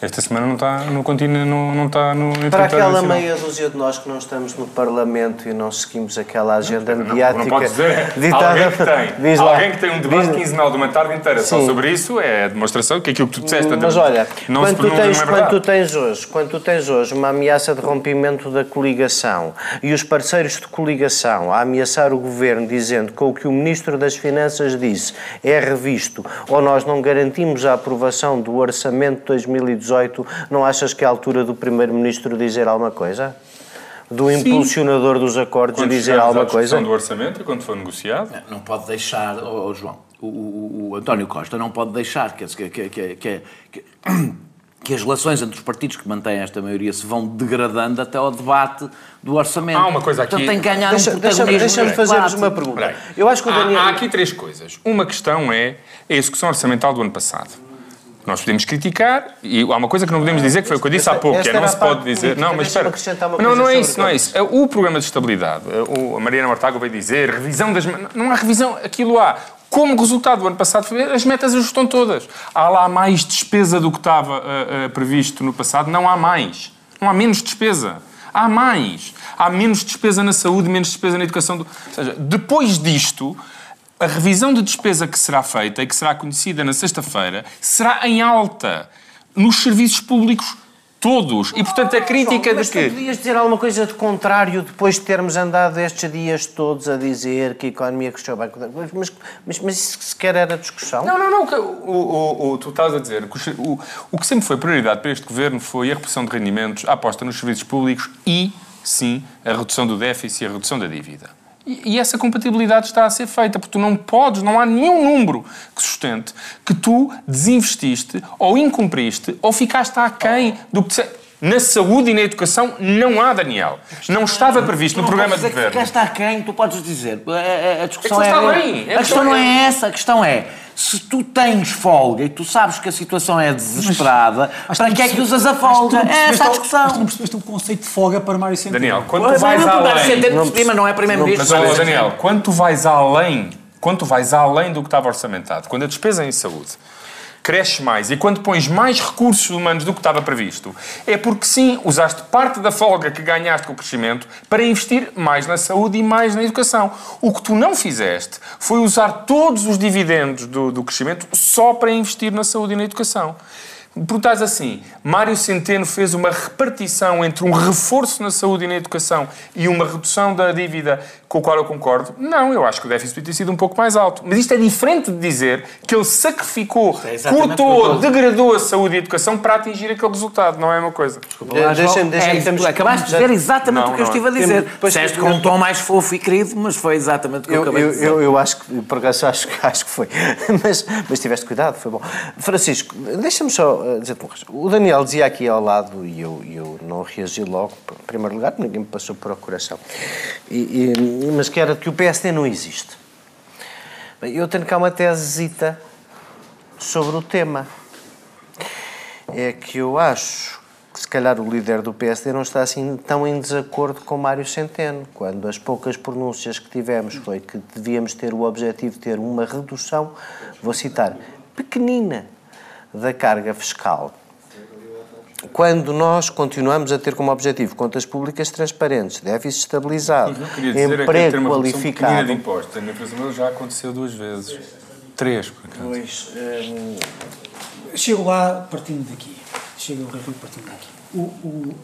Speaker 2: Esta semana não está no continente, não, não está no.
Speaker 1: Para aquela meia dúzia de nós que não estamos no Parlamento e não seguimos aquela agenda não, mediática.
Speaker 2: Não, não dizer. Ditada, alguém que tem, diz lá, alguém que tem um debate diz, quinzenal de uma tarde inteira Sim. só sobre isso é a demonstração que aquilo que tu disseste.
Speaker 1: Mas olha, não quando, tu tens, é quando, tu tens hoje, quando tu tens hoje uma ameaça de rompimento da coligação e os parceiros de coligação a ameaçar o governo dizendo que o que o Ministro das Finanças disse é revisto ou nós não garantimos a aprovação do Orçamento de 2018 2018, não achas que é a altura do Primeiro-Ministro dizer alguma coisa? Do Sim. impulsionador dos acordos quando dizer alguma coisa?
Speaker 2: do orçamento, quando for negociado?
Speaker 3: Não, não pode deixar, oh, oh João, o, o, o, António Costa não pode deixar que, que, que, que, que as relações entre os partidos que mantêm esta maioria se vão degradando até ao debate do orçamento.
Speaker 2: Há uma coisa aqui...
Speaker 3: Portanto, tem que ganhar deixa, um protagonismo.
Speaker 1: Deixa-me fazer-vos uma pergunta.
Speaker 2: Eu acho que o Daniel... há, há aqui três coisas. Uma questão é a execução orçamental do ano passado. Nós podemos criticar, e há uma coisa que não podemos dizer, que foi o que eu disse há pouco, que é não se pode dizer. Não, mas espera. Não, não é isso, não é isso. O programa de estabilidade, a Mariana Mortágua vai dizer, revisão das. Não há revisão, aquilo há. Como resultado do ano passado, as metas ajustam todas. Há lá mais despesa do que estava uh, uh, previsto no passado? Não há mais. Não há menos despesa. Há mais. Há menos despesa na saúde, menos despesa na educação. Do... Ou seja, depois disto, a revisão de despesa que será feita e que será conhecida na sexta-feira será em alta nos serviços públicos todos. E, portanto, a crítica
Speaker 1: João, mas
Speaker 2: de que...
Speaker 1: Mas podias dizer alguma coisa de contrário depois de termos andado estes dias todos a dizer que a economia cresceu bem. Mas, mas, mas isso sequer era discussão?
Speaker 2: Não, não, não. O, o, o, tu estás a dizer que o, o que sempre foi prioridade para este governo foi a repressão de rendimentos, a aposta nos serviços públicos e, sim, a redução do déficit e a redução da dívida. E, e essa compatibilidade está a ser feita, porque tu não podes, não há nenhum número que sustente que tu desinvestiste, ou incumpriste, ou ficaste aquém do que na saúde e na educação não há, Daniel. Não estava previsto no programa de governo.
Speaker 3: Que está quem? Tu podes dizer. A, a discussão é. Está bem. A questão não é essa. A questão é se tu tens folga e tu sabes que a situação é desesperada, mas, para que é que usas a folga? É esta a discussão. Mas
Speaker 4: tu não percebeste o conceito de folga para Mário Centeno.
Speaker 2: Daniel, quando tu vais além...
Speaker 3: Não, não é primeiro-ministro.
Speaker 2: Mas, Daniel, quando tu vais além, quando tu vais além do que estava orçamentado, quando a despesa é em saúde cresce mais e quando pões mais recursos humanos do que estava previsto, é porque sim, usaste parte da folga que ganhaste com o crescimento para investir mais na saúde e mais na educação. O que tu não fizeste foi usar todos os dividendos do, do crescimento só para investir na saúde e na educação. Perguntas assim, Mário Centeno fez uma repartição entre um reforço na saúde e na educação e uma redução da dívida com o qual eu concordo? Não, eu acho que o déficit podia ter sido um pouco mais alto. Mas isto é diferente de dizer que ele sacrificou, é cortou, degradou a saúde e a educação para atingir aquele resultado. Não é uma coisa.
Speaker 3: Deixa-me, deixa-me. É, acabaste de dizer exatamente não, o que eu estive a dizer. Disseste com um tom mais fofo e querido, mas foi exatamente o que eu, eu acabei
Speaker 1: eu,
Speaker 3: de dizer.
Speaker 1: Eu, eu acho que, por acaso, acho, acho que foi. mas, mas tiveste cuidado, foi bom. Francisco, deixa-me só uma coisa. O Daniel dizia aqui ao lado, e eu, eu não reagi logo, em primeiro lugar, ninguém me passou por o coração, e, e, mas que era que o PSD não existe. Eu tenho cá uma tesezita sobre o tema. É que eu acho que se calhar o líder do PSD não está assim tão em desacordo com Mário Centeno, quando as poucas pronúncias que tivemos foi que devíamos ter o objetivo de ter uma redução, vou citar, pequenina da carga fiscal. Quando nós continuamos a ter como objetivo contas públicas transparentes, déficit estabilizado, emprego qualificado.
Speaker 2: de impostos. A minha já aconteceu duas vezes. Três, por acaso.
Speaker 4: Pois, hum, chego lá partindo daqui. Chego ao partindo daqui. O, o,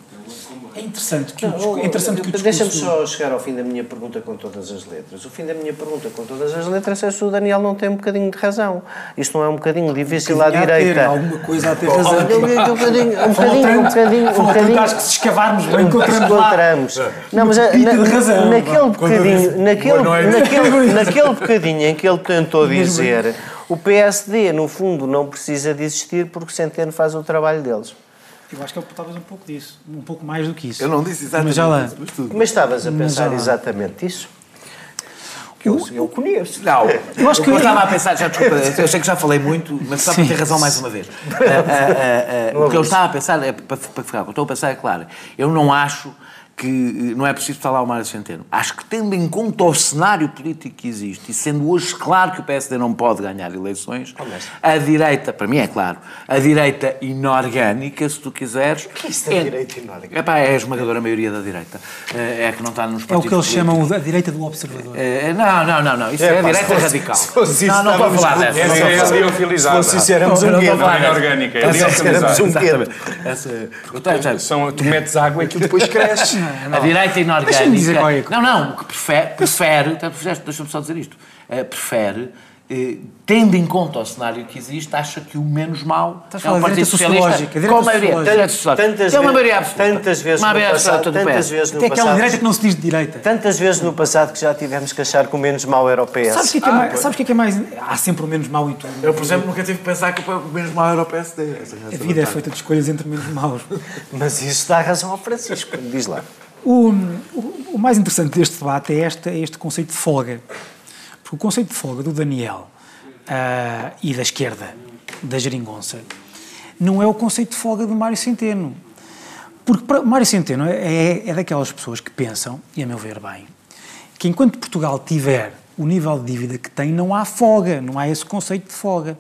Speaker 4: é interessante que, não, o, é interessante que o
Speaker 1: discurso... Deixa-me só chegar ao fim da minha pergunta com todas as letras. O fim da minha pergunta com todas as letras é se o Daniel não tem um bocadinho de razão. Isto não é um bocadinho difícil um bocadinho à direita.
Speaker 4: Ter, alguma coisa a ter razão. Um
Speaker 1: bocadinho, um bocadinho, um bocadinho, um bocadinho. Um bocadinho
Speaker 4: acho que se escavarmos bem encontramos.
Speaker 1: Não, mas na, naquele bocadinho, naquele, naquele, naquele bocadinho em que ele tentou dizer o PSD, no fundo, não precisa de existir porque Centeno faz o trabalho deles.
Speaker 4: Eu acho que ele talvez um pouco disso, um pouco mais do que isso.
Speaker 3: Eu não disse exatamente
Speaker 1: mas
Speaker 3: já lá. isso,
Speaker 1: mas tudo. Mas estavas a pensar exatamente isso? Eu, eu conheço.
Speaker 3: Não, eu acho que eu estava a pensar, já desculpa, eu sei que já falei muito, mas só para ter razão mais uma vez. Uh, uh, uh, o que eu estava a pensar, é, para, para ficar, o que eu estou a pensar é claro, eu não acho que não é preciso falar o Mário Centeno. Acho que, tendo em conta o cenário político que existe, e sendo hoje claro que o PSD não pode ganhar eleições, a direita, para mim é claro, a direita inorgânica, se tu quiseres... O
Speaker 1: que é isso da é, direita inorgânica?
Speaker 3: Epá, é a esmagadora maioria da direita. É, é que não está nos
Speaker 4: partidos É o que eles chamam a direita do observador.
Speaker 3: É, não, não, não, não. Isso é, é a direita fosse, radical. Se fosse não, não vou falar dessa.
Speaker 2: Essa é a liofilizada.
Speaker 1: Se fosse éramos um gueto.
Speaker 2: Não é inorgânica, é
Speaker 1: liofilizada. um gueto.
Speaker 2: Tu metes água e aquilo depois cresce.
Speaker 3: A direita inorgânica. Não, não, que prefere, prefere deixa-me só dizer isto, uh, prefere eh, tendo em conta o cenário que existe, acha que o menos mau
Speaker 4: Estás é um partido socialista
Speaker 3: com a maioria. Tantas, é uma maioria absoluta.
Speaker 1: Tantas vezes uma no passado, tantas vezes no
Speaker 4: que é aquela direita que não se diz de direita.
Speaker 1: Tantas vezes no passado que já tivemos que achar que o menos mau era o PS.
Speaker 4: Sabes o que, é, que, é mais, ah, sabes que, é, que é mais... Há sempre o menos mau em tudo.
Speaker 3: Eu, por exemplo, nunca tive que pensar que o menos mau era o PSD.
Speaker 4: A vida é feita de escolhas entre menos maus.
Speaker 1: Mas isso dá razão ao Francisco. Diz lá.
Speaker 4: O, o, o mais interessante deste debate é este, é este conceito de folga. Porque o conceito de folga do Daniel uh, e da esquerda, da geringonça, não é o conceito de folga de Mário Centeno. Porque para Mário Centeno é, é, é daquelas pessoas que pensam, e a meu ver bem, que enquanto Portugal tiver o nível de dívida que tem, não há folga, não há esse conceito de folga.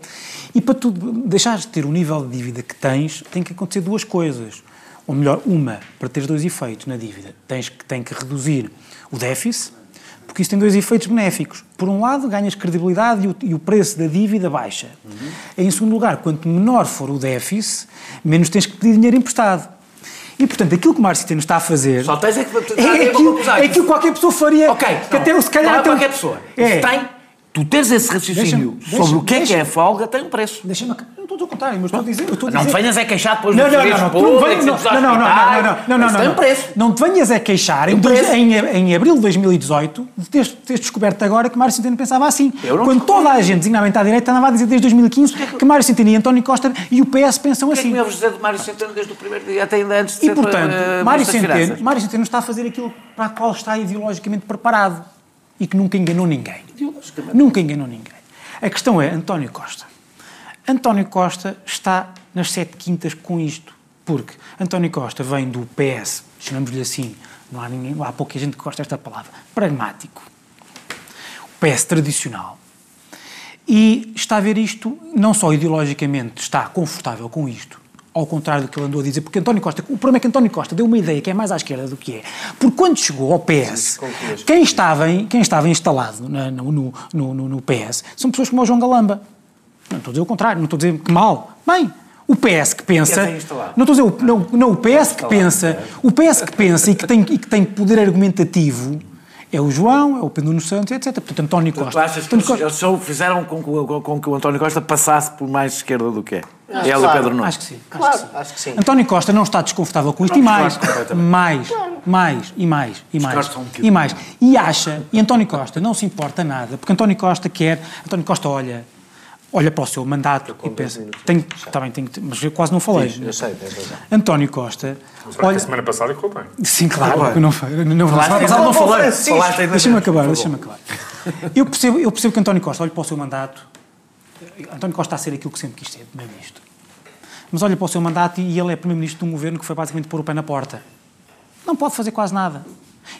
Speaker 4: E para tu deixares de ter o nível de dívida que tens, tem que acontecer duas coisas. Ou melhor, uma, para teres dois efeitos na dívida. Tens que, tem que reduzir o déficit porque isso tem dois efeitos benéficos. Por um lado, ganhas credibilidade e o, e o preço da dívida baixa. Uhum. Em segundo lugar, quanto menor for o déficit, menos tens que pedir dinheiro emprestado. E, portanto, aquilo que o Márcio está a fazer...
Speaker 3: Só tens é que...
Speaker 4: É, aquilo, é aquilo que qualquer pessoa faria.
Speaker 3: Ok.
Speaker 4: Que não, até, se calhar... Não
Speaker 3: é qualquer pessoa. É. Tem... Tu tens esse raciocínio sobre o que é que é a folga, tem um preço.
Speaker 4: Deixa-me estou ao contrário, mas estou a dizer. A
Speaker 3: não
Speaker 4: dizer...
Speaker 3: venhas a queixar depois
Speaker 4: não, não, não, não, não, não, não, não, não, não, não, não, não,
Speaker 3: preço.
Speaker 4: não te venhas a queixar em, abril de 2018 de teres, teres descoberto agora que Mário Centeno pensava assim. Quando toda a gente, designadamente à direita, andava a dizer desde 2015 que Mário Centeno e António Costa e o PS pensam assim. O que
Speaker 3: é que me dizer de Mário Centeno desde o primeiro dia, até ainda antes de
Speaker 4: e, portanto, Mário Centeno, Mário Centeno está a fazer aquilo para a qual está ideologicamente preparado e que nunca enganou ninguém. Nunca enganou ninguém. A questão é António Costa. António Costa está nas sete quintas com isto, porque António Costa vem do PS, chamamos-lhe assim, não há, ninguém, há pouca gente que gosta desta palavra, pragmático. O PS tradicional. E está a ver isto, não só ideologicamente está confortável com isto, ao contrário do que ele andou a dizer, porque António Costa, o problema é que António Costa deu uma ideia que é mais à esquerda do que é. Porque quando chegou ao PS, quem estava, em, quem estava instalado na, no, no, no, no, PS são pessoas como o João Galamba. Não estou a dizer o contrário, não estou a dizer que mal. Bem, o PS que pensa. Não estou a dizer o, não, não, o PS que pensa, o PS que pensa e que tem, e que tem poder argumentativo é o João, é o Pedro Nuno Santos, etc. Portanto, António Costa. Tu
Speaker 3: achas que eles, Costa... eles só fizeram com que, com que o António Costa passasse por mais esquerda do que é? Ele claro, Pedro Nuno.
Speaker 4: Acho que sim. Claro, acho que sim. Acho que sim. António Costa não está desconfortável com isto e mais, mais, mais, e mais, e mais, e mais. E acha, e António Costa não se importa nada, porque António Costa quer, António Costa olha olha para o seu mandato e pensa, tenho, está bem, tenho, mas eu quase não falei.
Speaker 1: Diz, eu sei,
Speaker 4: António Costa.
Speaker 2: Mas olha, a semana passada ficou bem.
Speaker 4: Sim, claro, claro. não, não, não, falaste, não, não falei. Deixa-me acabar, deixa-me acabar. Eu percebo, eu percebo que António Costa olha para o seu mandato. António Costa está a ser aquilo que sempre quis ser, primeiro-ministro. Mas olha para o seu mandato e ele é primeiro-ministro de um governo que foi basicamente pôr o pé na porta. Não pode fazer quase nada.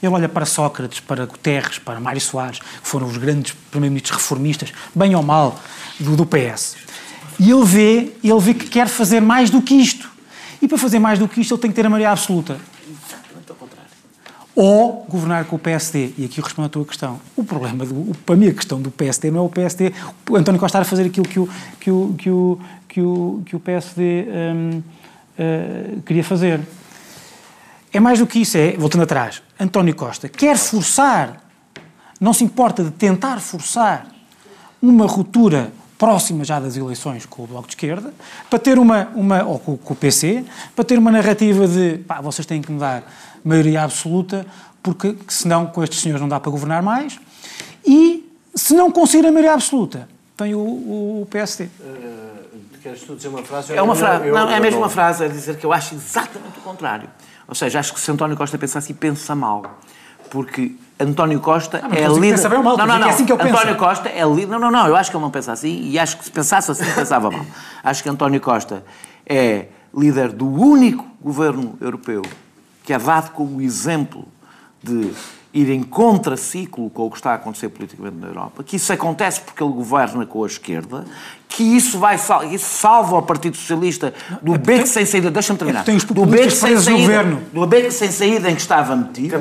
Speaker 4: Ele olha para Sócrates, para Guterres, para Mário Soares, que foram os grandes primeiros-ministros reformistas, bem ou mal, do, do PS. E ele vê, ele vê que quer fazer mais do que isto. E para fazer mais do que isto, ele tem que ter a maioria absoluta. Ou governar com o PSD. E aqui eu respondo à tua questão. O problema, do, para mim, a questão do PSD não é o PSD. O António Costa a fazer aquilo que o, que o, que o, que o, que o PSD hum, uh, queria fazer. É mais do que isso, é, voltando atrás, António Costa quer forçar, não se importa de tentar forçar uma ruptura próxima já das eleições com o Bloco de Esquerda, para ter uma, uma ou com, com o PC, para ter uma narrativa de pá, vocês têm que me dar maioria absoluta, porque senão com estes senhores não dá para governar mais, e se não conseguir a maioria absoluta, tem o, o PSD. Uh,
Speaker 1: queres tu dizer uma frase?
Speaker 3: É uma frase, não, é mesmo uma frase, é dizer que eu acho exatamente o contrário. Ou seja, acho que se António Costa pensa assim, pensa mal. Porque António Costa
Speaker 4: ah,
Speaker 3: é líder.
Speaker 4: Pensa bem mal,
Speaker 3: não, não, não.
Speaker 4: É assim que eu
Speaker 3: António penso. Costa é líder. Não, não, não. Eu acho que ele não pensa assim e acho que se pensasse assim, pensava mal. Acho que António Costa é líder do único governo europeu que é dado como exemplo de ir em contraciclo com o que está a acontecer politicamente na Europa, que isso acontece porque ele governa com a esquerda, que isso vai isso salva o Partido Socialista do é beco sem saída, deixa-me terminar,
Speaker 4: do beco sem saída, governo.
Speaker 3: do beco sem saída em que estava metido,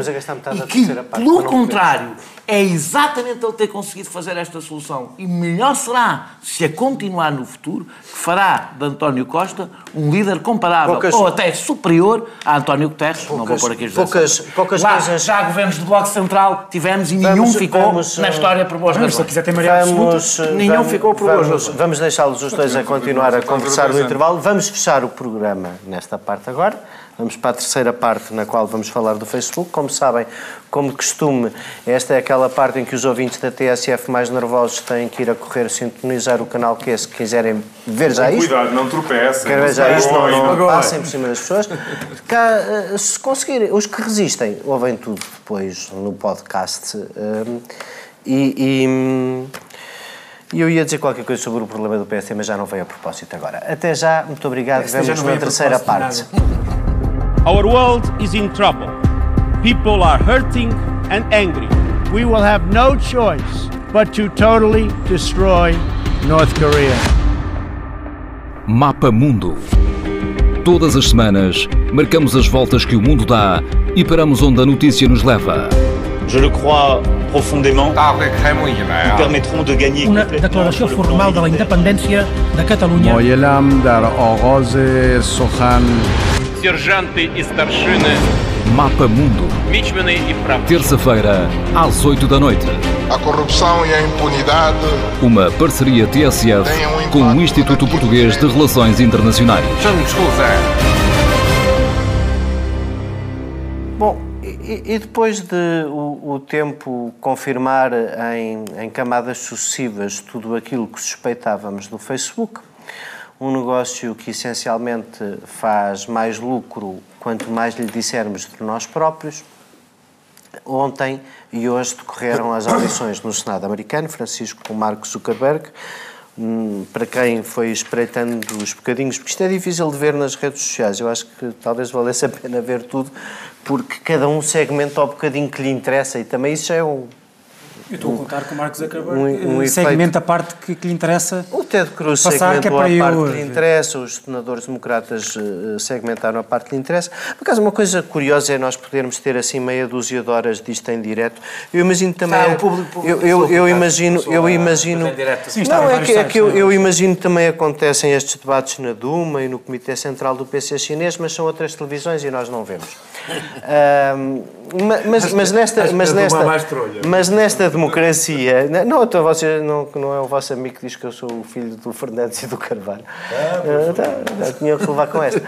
Speaker 3: e que, pelo contrário, é exatamente ele ter conseguido fazer esta solução. E melhor será se a continuar no futuro, que fará de António Costa um líder comparável poucas, ou até superior a António Guterres. Poucas, não vou pôr aqui
Speaker 1: poucas, poucas Lá, coisas.
Speaker 3: Já governos de Bloco Central tivemos e vamos, nenhum ficou vamos, na história por boas razões.
Speaker 4: Se quiser ter maioria vamos,
Speaker 3: nenhum vamos, ficou por boas razões.
Speaker 1: Vamos deixá-los os dois a continuar a conversar no intervalo. Vamos fechar o programa nesta parte agora. Vamos para a terceira parte, na qual vamos falar do Facebook. Como sabem, como costume, esta é aquela parte em que os ouvintes da TSF mais nervosos têm que ir a correr sintonizar o canal que é, se quiserem ver já isto.
Speaker 2: Cuidado, não tropecem.
Speaker 1: Querem ver já isto, não, não passem por cima das pessoas. Cá, eh, se conseguirem, os que resistem, ouvem tudo depois no podcast. Um, e, e eu ia dizer qualquer coisa sobre o problema do PSD, mas já não veio a propósito agora. Até já, muito obrigado. Vemos na terceira parte.
Speaker 7: Our world is in trouble. People are hurting and angry. We will have no choice but to totally destroy North Korea.
Speaker 6: Mapa Mundo. Todas as semanas, marcamos as voltas que o mundo dá e paramos onde a notícia nos leva
Speaker 8: Je le crois profondément. permettront de gagner
Speaker 9: Una declaració formal de la independència de Catalunya.
Speaker 10: Moyelam dar Sohan
Speaker 11: сержанты и старшины
Speaker 6: Mapa Mundo. Terça-feira, às 8 da noite.
Speaker 10: A corrupção e a impunidade.
Speaker 6: Uma parceria TSF um com o Instituto Português de Relações Internacionais.
Speaker 1: Bom, e, depois de o, o tempo confirmar em, em camadas sucessivas tudo aquilo que suspeitávamos do Facebook, um negócio que essencialmente faz mais lucro quanto mais lhe dissermos de nós próprios. Ontem e hoje decorreram as audições no Senado americano, Francisco Mark Zuckerberg, para quem foi espreitando os bocadinhos, porque isto é difícil de ver nas redes sociais, eu acho que talvez valesse a pena ver tudo, porque cada um segmenta o bocadinho que lhe interessa e também isso é um,
Speaker 4: eu estou a contar com o Mark Zuckerberg um, um segmenta a parte que, que, lhe interessa.
Speaker 1: O Ted Cruz passar, segmentou é a parte eu... que lhe interessa, os senadores democratas uh, segmentaram a parte que lhe interessa. Por acaso, uma coisa curiosa é nós podermos ter assim meia dúzia de horas disto em direto. Eu imagino também. Ah, o público, público, eu, eu, eu imagino. Eu imagino Sim, não, é que, é que eu, eu imagino também acontecem estes debates na Duma e no Comitê Central do PC chinês, mas são outras televisões e nós não vemos. Uh, mas, mas, nesta, mas, nesta, mas nesta democracia. Não, então você não, não é o vosso amigo que diz que eu sou o filho do Fernandes e do Carvalho. Ah, uh, tá, tinha que levar com esta.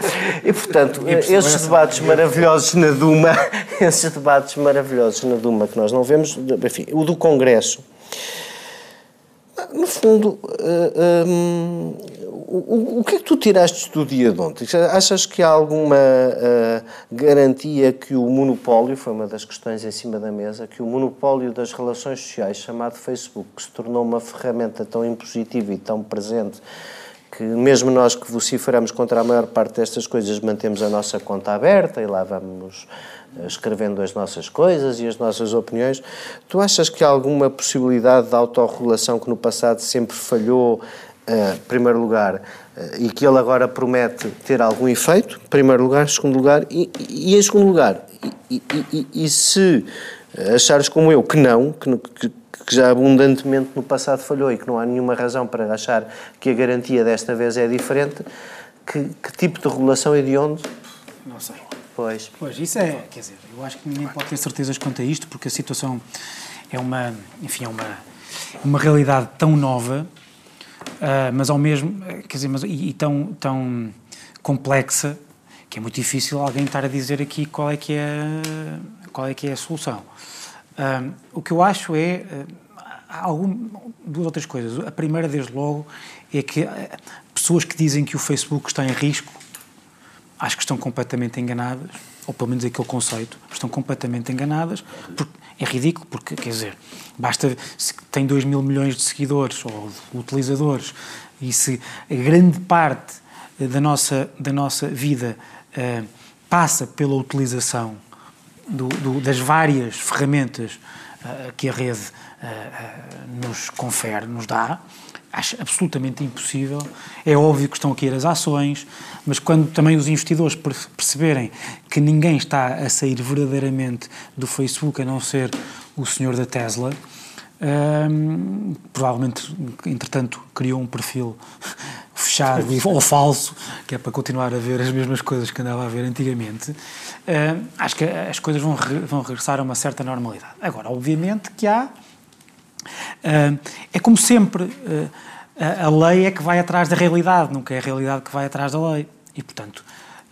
Speaker 1: E portanto, esses debates maravilhosos na Duma, esses debates maravilhosos na Duma que nós não vemos, enfim, o do Congresso. No fundo, uh, um, o, o, que é que tu tiraste do dia de ontem? Achas que há alguma uh, garantia que o monopólio, foi uma das questões em cima da mesa, que o monopólio das relações sociais, chamado Facebook, que se tornou uma ferramenta tão impositiva e tão presente que mesmo nós que vociferamos contra a maior parte destas coisas mantemos a nossa conta aberta e lá vamos eh, escrevendo as nossas coisas e as nossas opiniões. Tu achas que há alguma possibilidade de autorregulação que no passado sempre falhou em primeiro lugar, eh, e que ele agora promete ter algum efeito, em primeiro lugar, em segundo lugar, e, e em segundo lugar, e, e, e, se achares como eu que não, que, que, que, já abundantemente no passado falhou e que não há nenhuma razão para achar que a garantia desta vez é diferente, que, que tipo de regulação e de onde?
Speaker 4: Não sei.
Speaker 1: Pois.
Speaker 4: Pois, isso é, quer dizer, eu acho que ninguém pode ter certezas quanto a isto, porque a situação é uma, enfim, é uma, uma realidade tão nova uh, mas ao mesmo, quer dizer, mas, e, e, tão, tão complexa que é muito difícil alguém estar a dizer aqui qual é que é, qual é, que é a solução. Uh, o que eu acho é uh, algum, duas outras coisas. A primeira, desde logo, é que pessoas que dizem que o Facebook está em risco, acho que estão completamente enganadas, ou pelo menos aquele conceito, estão completamente enganadas, porque é ridículo, porque, quer dizer, basta, se tem 2 mil milhões de seguidores ou utilizadores, e se a grande parte da nossa, da nossa vida uh, passa pela utilização do, do, das várias ferramentas uh, que a rede uh, nos confere, nos dá, acho absolutamente impossível. É óbvio que estão aqui as ações, mas quando também os investidores perceberem que ninguém está a sair verdadeiramente do Facebook a não ser o senhor da Tesla, hum, provavelmente, entretanto, criou um perfil fechado ou falso, que é para continuar a ver as mesmas coisas que andava a ver antigamente, hum, acho que as coisas vão, vão regressar a uma certa normalidade. Agora, obviamente que há é como sempre, uh, a, lei é que vai atrás da realidade, nunca é a realidade que vai atrás da lei. E, portanto,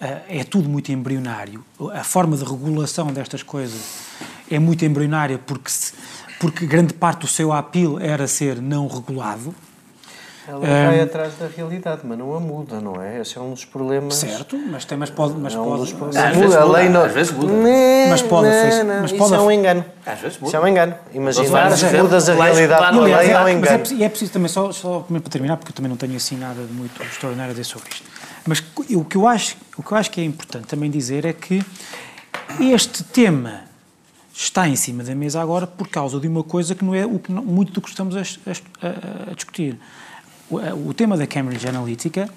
Speaker 4: uh, é tudo muito embrionário. A forma de regulação destas coisas é muito embrionária porque, porque grande parte do seu apelo era ser não regulado.
Speaker 1: Ela vai atrás da realidade, mas não a muda, não é? Esse é um dos problemas.
Speaker 4: Certo, mas tem, mas pode, mas é um pode. Dos
Speaker 1: problemas. muda, a lei não.
Speaker 3: Às vezes muda.
Speaker 4: mas pode,
Speaker 1: não, não, mas pode. Isso é um engano. Às vezes muda. Isso é um engano. Imaginar que mudas a realidade da lei é um engano.
Speaker 4: e é preciso também só, só para terminar, porque eu também não tenho assim nada de muito extraordinário a dizer sobre isto. Mas o que eu acho, o que eu acho que é importante também dizer é que este tema está em cima da mesa agora por causa de uma coisa que não é o que, muito do que estamos a, a, a discutir o, tema da Cambridge Analytica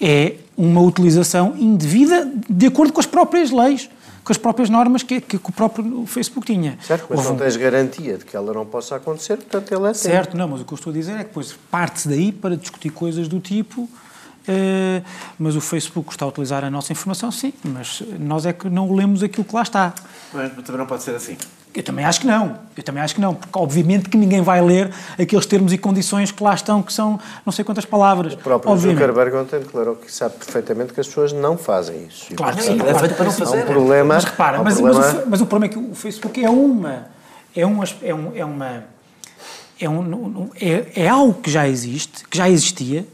Speaker 4: é uma utilização indevida de acordo com as próprias leis, com as próprias normas que, que, o próprio Facebook tinha.
Speaker 1: Certo, mas Houve não tens garantia de que ela não possa acontecer, portanto ele é
Speaker 4: Certo, não, mas o que eu estou a dizer é que depois parte-se daí para discutir coisas do tipo Uh, mas o Facebook está a utilizar a nossa informação, sim, mas nós é que não lemos aquilo que lá está.
Speaker 3: Mas também não pode ser assim.
Speaker 4: Eu também acho que não. Eu também acho que não, porque obviamente que ninguém vai ler aqueles termos e condições que lá estão, que são não sei quantas palavras.
Speaker 1: O próprio
Speaker 4: obviamente.
Speaker 1: Zuckerberg ontem declarou que sabe perfeitamente que as pessoas não fazem isso.
Speaker 4: Claro que sim.
Speaker 3: É feito para não fazer.
Speaker 1: Há um problema,
Speaker 4: mas repara,
Speaker 1: um
Speaker 4: mas,
Speaker 1: problema...
Speaker 4: mas, o, mas, o, problema é que o Facebook é uma... É, uma, é, um, é uma... É, um, é, é algo que já existe, que já existia,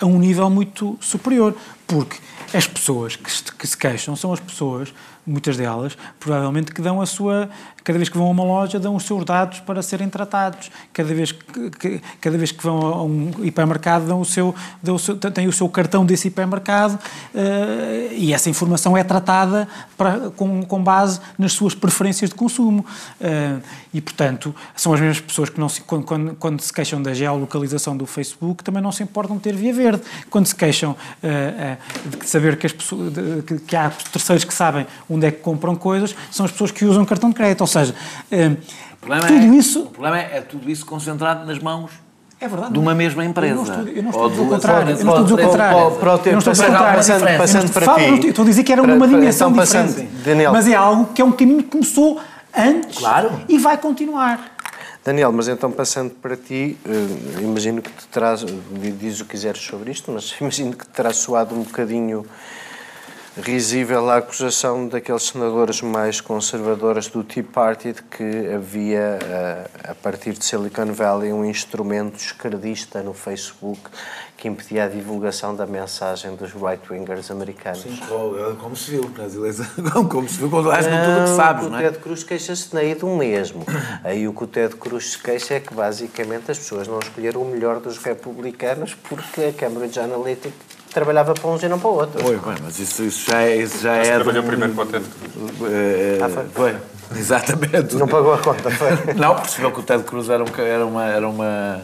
Speaker 4: a um nível muito superior. Porque as pessoas que se, que se queixam são as pessoas muitas delas, provavelmente que dão a sua, cada vez que vão a uma loja, dão os seus dados para serem tratados. Cada vez que, cada vez que vão a um hipermercado, dão o seu, dão o seu, têm o seu cartão desse hipermercado uh, e essa informação é tratada para, com, com base nas suas preferências de consumo. Uh, e, portanto, são as mesmas pessoas que, não se, quando, quando, quando, se queixam da geolocalização do Facebook, também não se importam de ter via verde. Quando se queixam uh, de saber que, as pessoas, de, que, que há terceiros que sabem onde é que compram coisas, são as pessoas que usam cartão de crédito. Ou seja, eh, tudo
Speaker 3: é,
Speaker 4: isso.
Speaker 3: O problema é, é, tudo isso concentrado nas mãos.
Speaker 4: É verdade,
Speaker 3: de uma mesma empresa. Eu não
Speaker 4: estou, eu não estou a dizer o contrário. Eu não estou a dizer o contrário.
Speaker 1: O passando, passando para ti.
Speaker 4: Estou a dizer que era uma dimensão então, diferente. Daniel. Mas é algo que é um caminho que começou antes
Speaker 3: claro.
Speaker 4: e vai continuar.
Speaker 1: Daniel, mas então passando para ti, uh, imagino que te traz, diz o que quiseres sobre isto, mas imagino que te terás soado um bocadinho risível a acusação daqueles senadores mais conservadores do Tea Party de que havia, eh, a partir de Silicon Valley, um instrumento esquerdista no Facebook que impedia a divulgação da mensagem dos right-wingers americanos.
Speaker 3: Sim, como se viu nas eleições, como se viu quando com tudo o que sabes, não
Speaker 1: é? O Ted Cruz queixa-se daí do mesmo. Aí o que o Ted Cruz se queixa é que, basicamente, as pessoas não escolheram o melhor dos republicanos porque a Cambridge Analytica trabalhava para uns e não para outros.
Speaker 3: Foi, bem, mas isso, isso já é. Isso já é
Speaker 2: trabalhou um, primeiro para o Ted Cruz.
Speaker 3: Uh, ah, foi? Foi, exatamente.
Speaker 1: Não pagou a conta, foi?
Speaker 3: não, percebeu que o Ted Cruz era, um, era uma. Era, uma,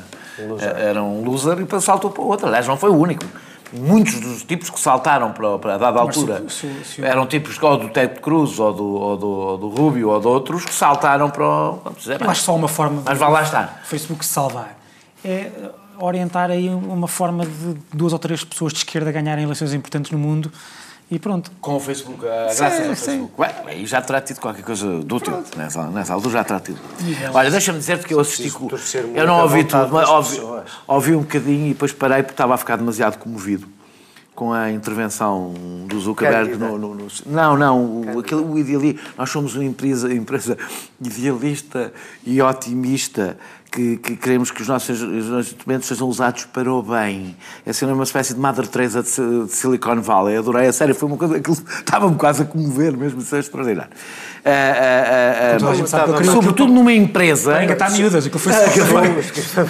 Speaker 3: loser. era um loser e depois saltou para o outro. Aliás, não foi o único. Muitos dos tipos que saltaram para, para a dada altura se, se, se, eram tipos ou do Ted Cruz ou do, ou do, ou do Rubio ou de outros que saltaram para o. Vamos dizer,
Speaker 4: Eu acho só uma forma.
Speaker 3: Mas vai lá estar.
Speaker 4: O Facebook se salvar. É orientar aí uma forma de duas ou três pessoas de esquerda ganharem eleições importantes no mundo e pronto.
Speaker 3: Com o Facebook, a graça do Facebook. Ué, aí já terá tido qualquer coisa de útil. Nessa, nessa altura já terá tido. Olha, deixa-me dizer-te que eu assisti. Com... Eu não ouvi tudo, mas ouvi, ouvi um bocadinho e depois parei porque estava a ficar demasiado comovido com a intervenção do Zuckerberg no, no, no, Não, não, o, aquele, o ideali... nós somos uma empresa, empresa idealista e otimista que, que, queremos que os nossos, os nossos instrumentos sejam usados para o bem. Essa é uma espécie de Mother Teresa de, de Silicon Valley. Adorei, a sério, foi uma coisa, aquilo estava-me quase a comover mesmo, isso é extraordinário. Uh, uh, uh, sobretudo numa empresa.
Speaker 4: Ainda está miúdas, aquilo foi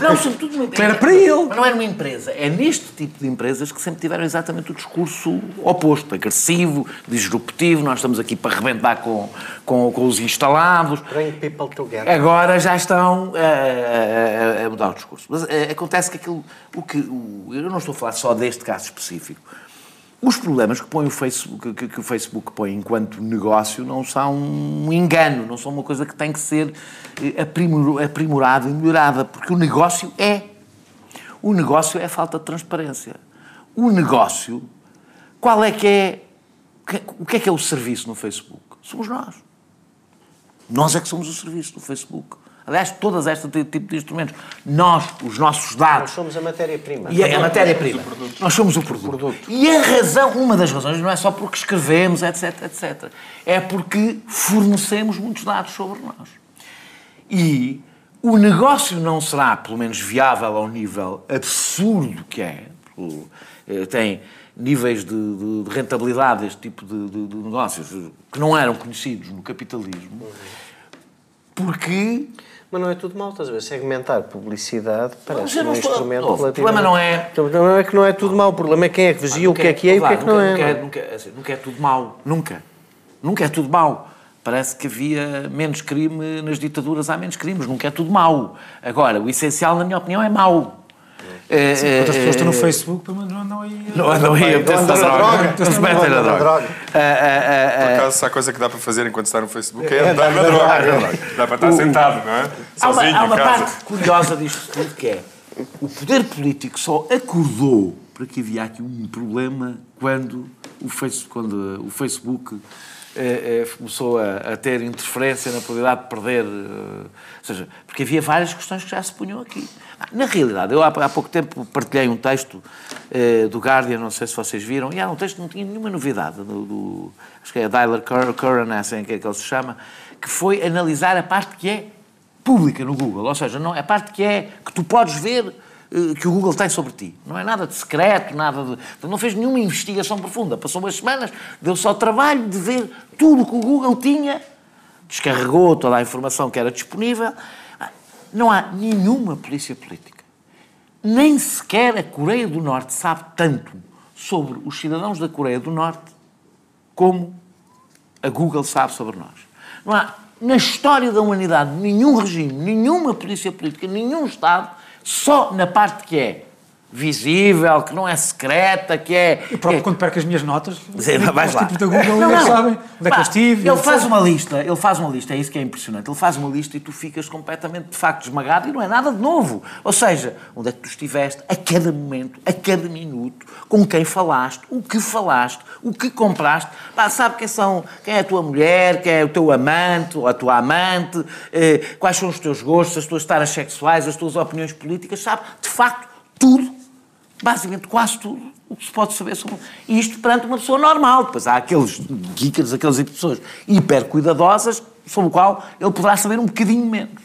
Speaker 3: Não, sobretudo numa empresa.
Speaker 4: Era para ele.
Speaker 3: Mas não é numa empresa. É neste tipo de empresas que sempre tiveram exatamente o discurso oposto, agressivo, disruptivo. Nós estamos aqui para arrebentar com, com, com os instalados.
Speaker 1: Bring people together.
Speaker 3: Agora já estão a, a, a mudar o discurso. Mas acontece que aquilo. O que, o, eu não estou a falar só deste caso específico os problemas que, põe o Facebook, que, que, o Facebook põe enquanto negócio não são um engano, não são uma coisa que tem que ser eh, aprimorada e melhorada, porque o negócio é. O negócio é a falta de transparência. O negócio, qual é que é. O que é que é o serviço no Facebook? Somos nós. Nós é que somos o serviço no Facebook. Aliás, todas este tipo de instrumentos. Nós, os nossos dados.
Speaker 1: Nós somos a matéria-prima.
Speaker 3: E a, a matéria-prima. Nós somos o produto. produto. E a razão, uma das razões, não é só porque escrevemos, etc, etc. É porque fornecemos muitos dados sobre nós. E o negócio não será, pelo menos, viável ao nível absurdo que é. Eh, tem níveis de, de, de rentabilidade deste tipo de, de, negócios que não eram conhecidos no capitalismo. Porque
Speaker 1: mas não é tudo mal, estás a ver? Segmentar publicidade parece um instrumento
Speaker 3: não, O problema não é...
Speaker 1: O problema é que não é tudo mal, o problema é quem é que vigia o que é que é e o que é que não é.
Speaker 3: Nunca, é, nunca, assim, nunca é tudo mal, nunca. Nunca é tudo mal. Parece que havia menos crime nas ditaduras, há menos crimes, nunca é tudo mau. Agora, o essencial, na minha opinião, é mau.
Speaker 4: É, Sim, quantas pessoas estão no Facebook, pelo menos não andam aí.
Speaker 3: Não andam aí a meter-se na droga. Não se metem na droga.
Speaker 2: Por acaso, se há coisa que dá para fazer enquanto está no Facebook é andar na droga. Dá para estar sentado, não é?
Speaker 3: Sozinho, há uma, parte curiosa disto tudo que é o poder político só acordou porque havia aqui um problema quando o Facebook, quando o Facebook eh, eh, começou a, a, ter interferência na probabilidade de perder. Eh, ou seja, porque havia várias questões que já se punham aqui. Na realidade, eu há, pouco tempo partilhei um texto eh, do Guardian, não sei se vocês viram, e era um texto que não tinha nenhuma novidade, do, do acho que é Dyler Curran, é assim que, é que ele se chama, que foi analisar a parte que é pública no Google, ou seja, não, a parte que é que tu podes ver eh, que o Google tem sobre ti. Não é nada de secreto, nada de. Não fez nenhuma investigação profunda. Passou umas semanas, deu só o trabalho de ver tudo que o Google tinha, descarregou toda a informação que era disponível. Não há nenhuma polícia política. Nem sequer a Coreia do Norte sabe tanto sobre os cidadãos da Coreia do Norte como a Google sabe sobre nós. Não há, na história da humanidade, nenhum regime, nenhuma polícia política, nenhum Estado só na parte que é visível, que não é secreta, que é...
Speaker 4: Eu próprio, é... quando perco as minhas notas,
Speaker 3: Sim, vais lá.
Speaker 4: tipos da Google, não, não. sabem onde é que eu estive.
Speaker 3: Ele faz uma lista, ele faz uma lista, é isso que é impressionante. Ele faz uma lista e tu ficas completamente, de facto, esmagado e não é nada de novo. Ou seja, onde é que tu estiveste, a cada momento, a cada minuto, com quem falaste, o que falaste, o que compraste. Pá, sabe quem são, quem é a tua mulher, quem é o teu amante ou a tua amante, eh, quais são os teus gostos, as tuas taras sexuais, as tuas opiniões políticas, sabe, de facto, tudo basicamente quase tudo o que se pode saber sobre. E isto perante uma pessoa normal. Depois há aqueles geekers, aquelas pessoas hiper cuidadosas, sobre o qual ele poderá saber um bocadinho menos.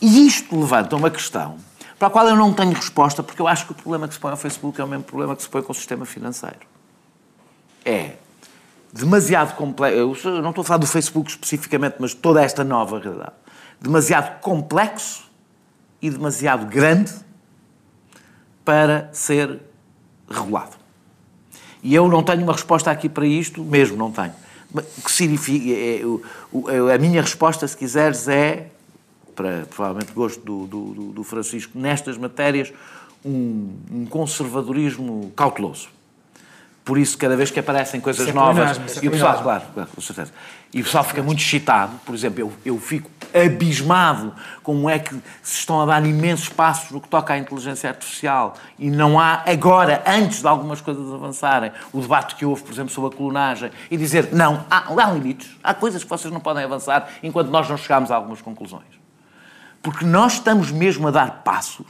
Speaker 3: E isto levanta uma questão para a qual eu não tenho resposta, porque eu acho que o problema que se põe ao Facebook é o mesmo problema que se põe com o sistema financeiro. É demasiado complexo. Eu não estou a falar do Facebook especificamente, mas toda esta nova realidade. Demasiado complexo e demasiado grande para ser regulado. E eu não tenho uma resposta aqui para isto, mesmo não tenho. O que significa. É, é, a minha resposta, se quiseres, é, para provavelmente gosto do, do, do Francisco, nestas matérias, um, um conservadorismo cauteloso. Por isso, cada vez que aparecem coisas novas. E o pessoal, claro, claro, com certeza. E o pessoal fica muito excitado. Por exemplo, eu, eu fico abismado como é que se estão a dar imensos passos no que toca à inteligência artificial e não há agora, antes de algumas coisas avançarem, o debate que houve, por exemplo, sobre a clonagem e dizer não, há, há limites, há coisas que vocês não podem avançar enquanto nós não chegamos a algumas conclusões. Porque nós estamos mesmo a dar passos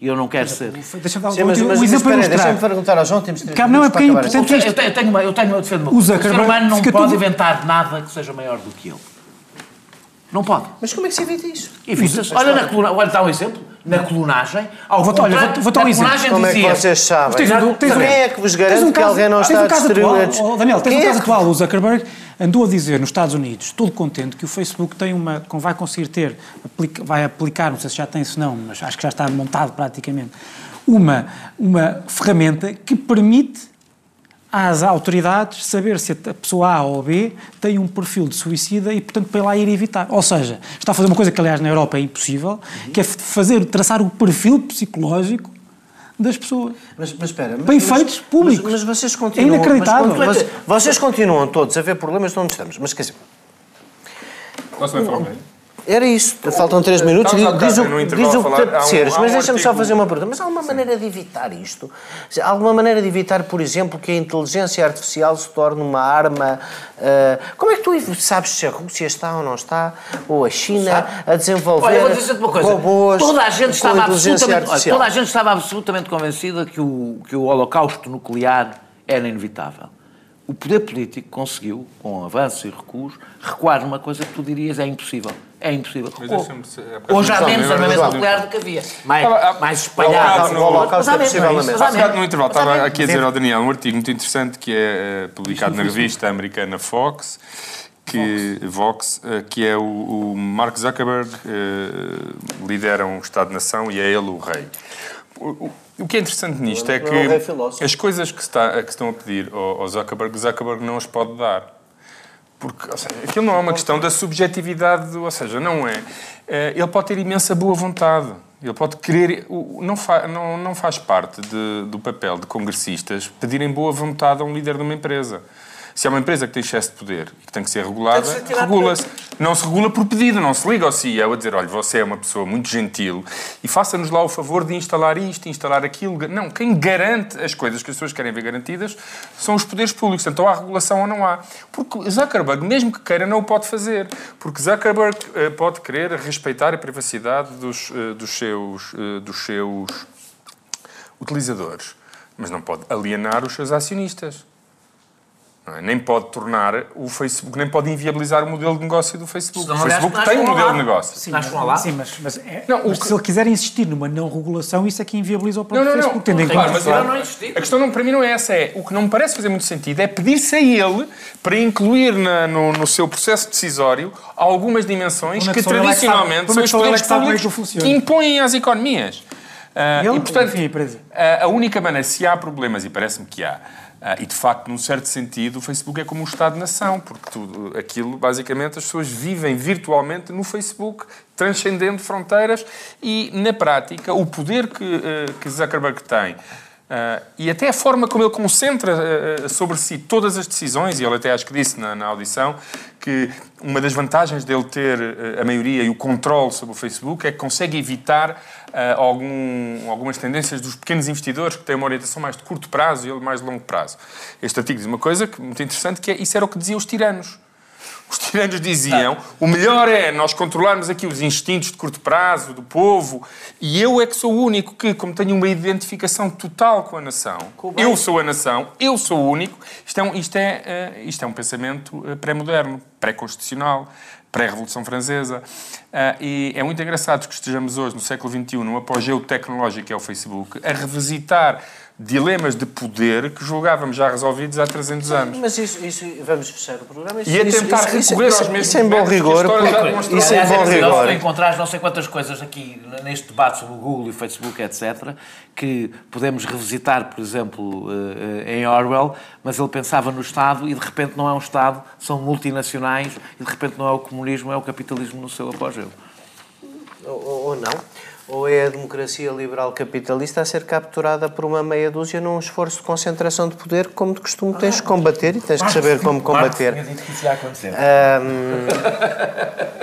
Speaker 3: e eu não quero ser.
Speaker 4: Deixa-me dar um, um exemplo
Speaker 1: Deixa-me perguntar ao João, temos
Speaker 4: três Não, é porque é importante
Speaker 3: Eu tenho, eu tenho uma, eu tenho uma defesa de uma O ser humano não pode tudo... inventar nada que seja maior do que ele. Não pode.
Speaker 1: Mas como é que se evita isso?
Speaker 3: Evita-se. Olha, na colunagem, olha, dá um exemplo. Na colunagem,
Speaker 4: ao vou, olha, vou, vou dar um exemplo.
Speaker 1: Como é que vocês sabem? Tens, tens, quem é que vos garante um caso, que alguém não está a destruir...
Speaker 4: Atual, oh, Daniel, tens um caso atual. O Zuckerberg andou a dizer nos Estados Unidos, todo contente, que o Facebook tem uma, vai conseguir ter, vai aplicar, não sei se já tem isso não, mas acho que já está montado praticamente, uma, uma ferramenta que permite às autoridades saber se a pessoa A ou B tem um perfil de suicida e, portanto, para lá ir evitar. Ou seja, está a fazer uma coisa que, aliás, na Europa é impossível, uhum. que é fazer, traçar o perfil psicológico das pessoas.
Speaker 1: Mas, mas espera...
Speaker 4: Para efeitos públicos.
Speaker 1: Mas, mas, vocês continuam...
Speaker 4: É inacreditável.
Speaker 1: Mas, vocês continuam todos a ver problemas onde estamos. Mas, quer dizer...
Speaker 2: Posso me falar
Speaker 1: era isso. Faltam três minutos. Diz, diz, o, diz o que te apeteceres. Mas deixa-me só fazer uma pergunta. Mas há alguma maneira de evitar isto? Há alguma maneira de evitar, por exemplo, que a inteligência artificial se torne uma arma? Uh, como é que tu sabes se a Rússia está ou não está? Ou a China Sabe? a desenvolver olha,
Speaker 3: uma coisa. robôs toda a gente estava absolutamente, olha, Toda a gente estava absolutamente convencida que o, que o holocausto nuclear era inevitável o poder político conseguiu, com avanços e recuos, recuar numa coisa que tu dirias é impossível. É impossível. É Hoje há menos armamento nuclear do que havia. Mais, mais espalhado.
Speaker 2: O Holocausto é possível No intervalo, estava aqui a dizer ao Daniel um artigo muito interessante que é eh, publicado na revista americana Fox, que Vox, eh, que é o, o Mark Zuckerberg uh, lidera um Estado-nação e é ele o rei. O, o que é interessante nisto é que as coisas que, está, que estão a pedir ao, Zuckerberg, Zuckerberg não as pode dar. Porque ou seja, aquilo não é uma questão da subjetividade, ou seja, não é. é ele pode ter imensa boa vontade. Ele pode querer. Não, fa, não, não faz parte de, do papel de congressistas pedirem boa vontade a um líder de uma empresa. Se é uma empresa que tem excesso de poder e que tem que ser regulada, regula-se. Não se regula por pedido, não se liga ao CEO a dizer, olha, você é uma pessoa muito gentil e faça-nos lá o favor de instalar isto, instalar aquilo. Não, quem garante as coisas que as pessoas querem ver garantidas são os poderes públicos. Então há regulação ou não há. Porque Zuckerberg, mesmo que queira, não o pode fazer. Porque Zuckerberg uh, pode querer respeitar a privacidade dos, uh, dos, seus, uh, dos seus utilizadores, mas não pode alienar os seus acionistas. É? Nem pode tornar o Facebook, nem pode inviabilizar o modelo de negócio do Facebook. o Facebook tem um modelo de negócio.
Speaker 4: Sim, mas, sim, mas, mas, é, não, mas que... se ele quiser insistir numa não regulação, isso é que inviabiliza o próprio não, não, Facebook. Não,
Speaker 2: tendo claro, mas claro. não. A questão não, para mim não é essa. É, o que não me parece fazer muito sentido é pedir-se a ele para incluir na, no, no, seu processo decisório algumas dimensões que tradicionalmente são os poderes públicos que impõem às economias. Uh, ele, e, portanto, enfim, a, a única maneira, se há problemas, e parece-me que há, Uh, e de facto, num certo sentido, o Facebook é como um Estado-nação, porque tudo aquilo, basicamente, as pessoas vivem virtualmente no Facebook, transcendendo fronteiras, e na prática, o poder que, uh, que Zuckerberg tem. Uh, e até a forma como ele concentra uh, sobre si todas as decisões, e ele até acho que disse na, na audição que uma das vantagens dele ter uh, a maioria e o controle sobre o Facebook é que consegue evitar algum, algumas tendências dos pequenos investidores que têm uma orientação mais de curto prazo e ele mais de longo prazo. Este artigo diz uma coisa que, muito interessante, que é isso era o que diziam os tiranos. Os tiranos diziam: o melhor é nós controlarmos aqui os instintos de curto prazo do povo, e eu é que sou o único que, como tenho uma identificação total com a nação, eu sou a nação, eu sou o único. Isto é um, isto é, uh, isto é um pensamento uh, pré-moderno, pré-constitucional, pré-revolução francesa. Uh, e é muito engraçado que estejamos hoje, no século XXI, num apogeu tecnológico que é o Facebook, a revisitar dilemas de poder que julgávamos já resolvidos há 300 anos.
Speaker 1: Mas isso, isso vamos fechar o programa. Isso,
Speaker 2: e a tentar
Speaker 1: isso,
Speaker 2: recorrer isso, aos mesmos
Speaker 1: Isso em bom rigor. Porque, isso em bom rigor.
Speaker 3: encontrar não sei quantas coisas aqui neste debate sobre o Google e o Facebook, etc., que podemos revisitar, por exemplo, eh, em Orwell, mas ele pensava no Estado e de repente não é um Estado, são multinacionais e de repente não é o comunismo, é o capitalismo no seu apogeu.
Speaker 1: Ou, ou não ou é a democracia liberal capitalista a ser capturada por uma meia dúzia num esforço de concentração de poder como de costume, tens de combater e tens de saber como combater. Marx tinha dito que isso ia acontecer.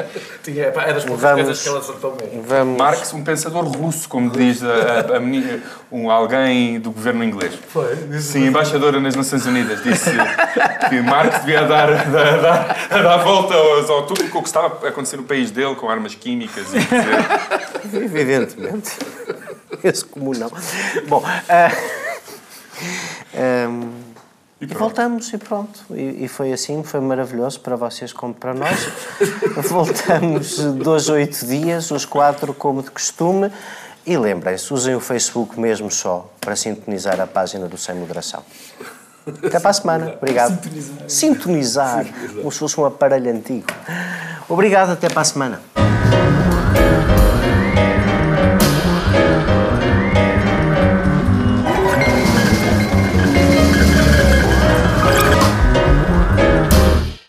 Speaker 3: Tinha, das poucas vamos, coisas que ela acertou mesmo.
Speaker 2: Vamos... Marx, um pensador russo, como diz a, a, a menina, um, alguém do governo inglês.
Speaker 3: Foi?
Speaker 2: Sim, embaixadora nas Nações Unidas. Disse que Marx devia dar, dar, dar, dar volta ao, ao tudo o que estava a acontecer no país dele, com armas químicas e
Speaker 1: dizer evidentemente. Esse comum não. Bom, uh, um, e, e, voltamos e pronto. E, e, foi assim, foi maravilhoso para vocês como para nós. voltamos dois oito dias, os quatro como de costume. E lembrem-se, usem o Facebook mesmo só para sintonizar a página do Sem Moderação. Até para a semana. Obrigado. Sintonizar. Sintonizar. Como se fosse um aparelho antigo. Obrigado, até para a semana.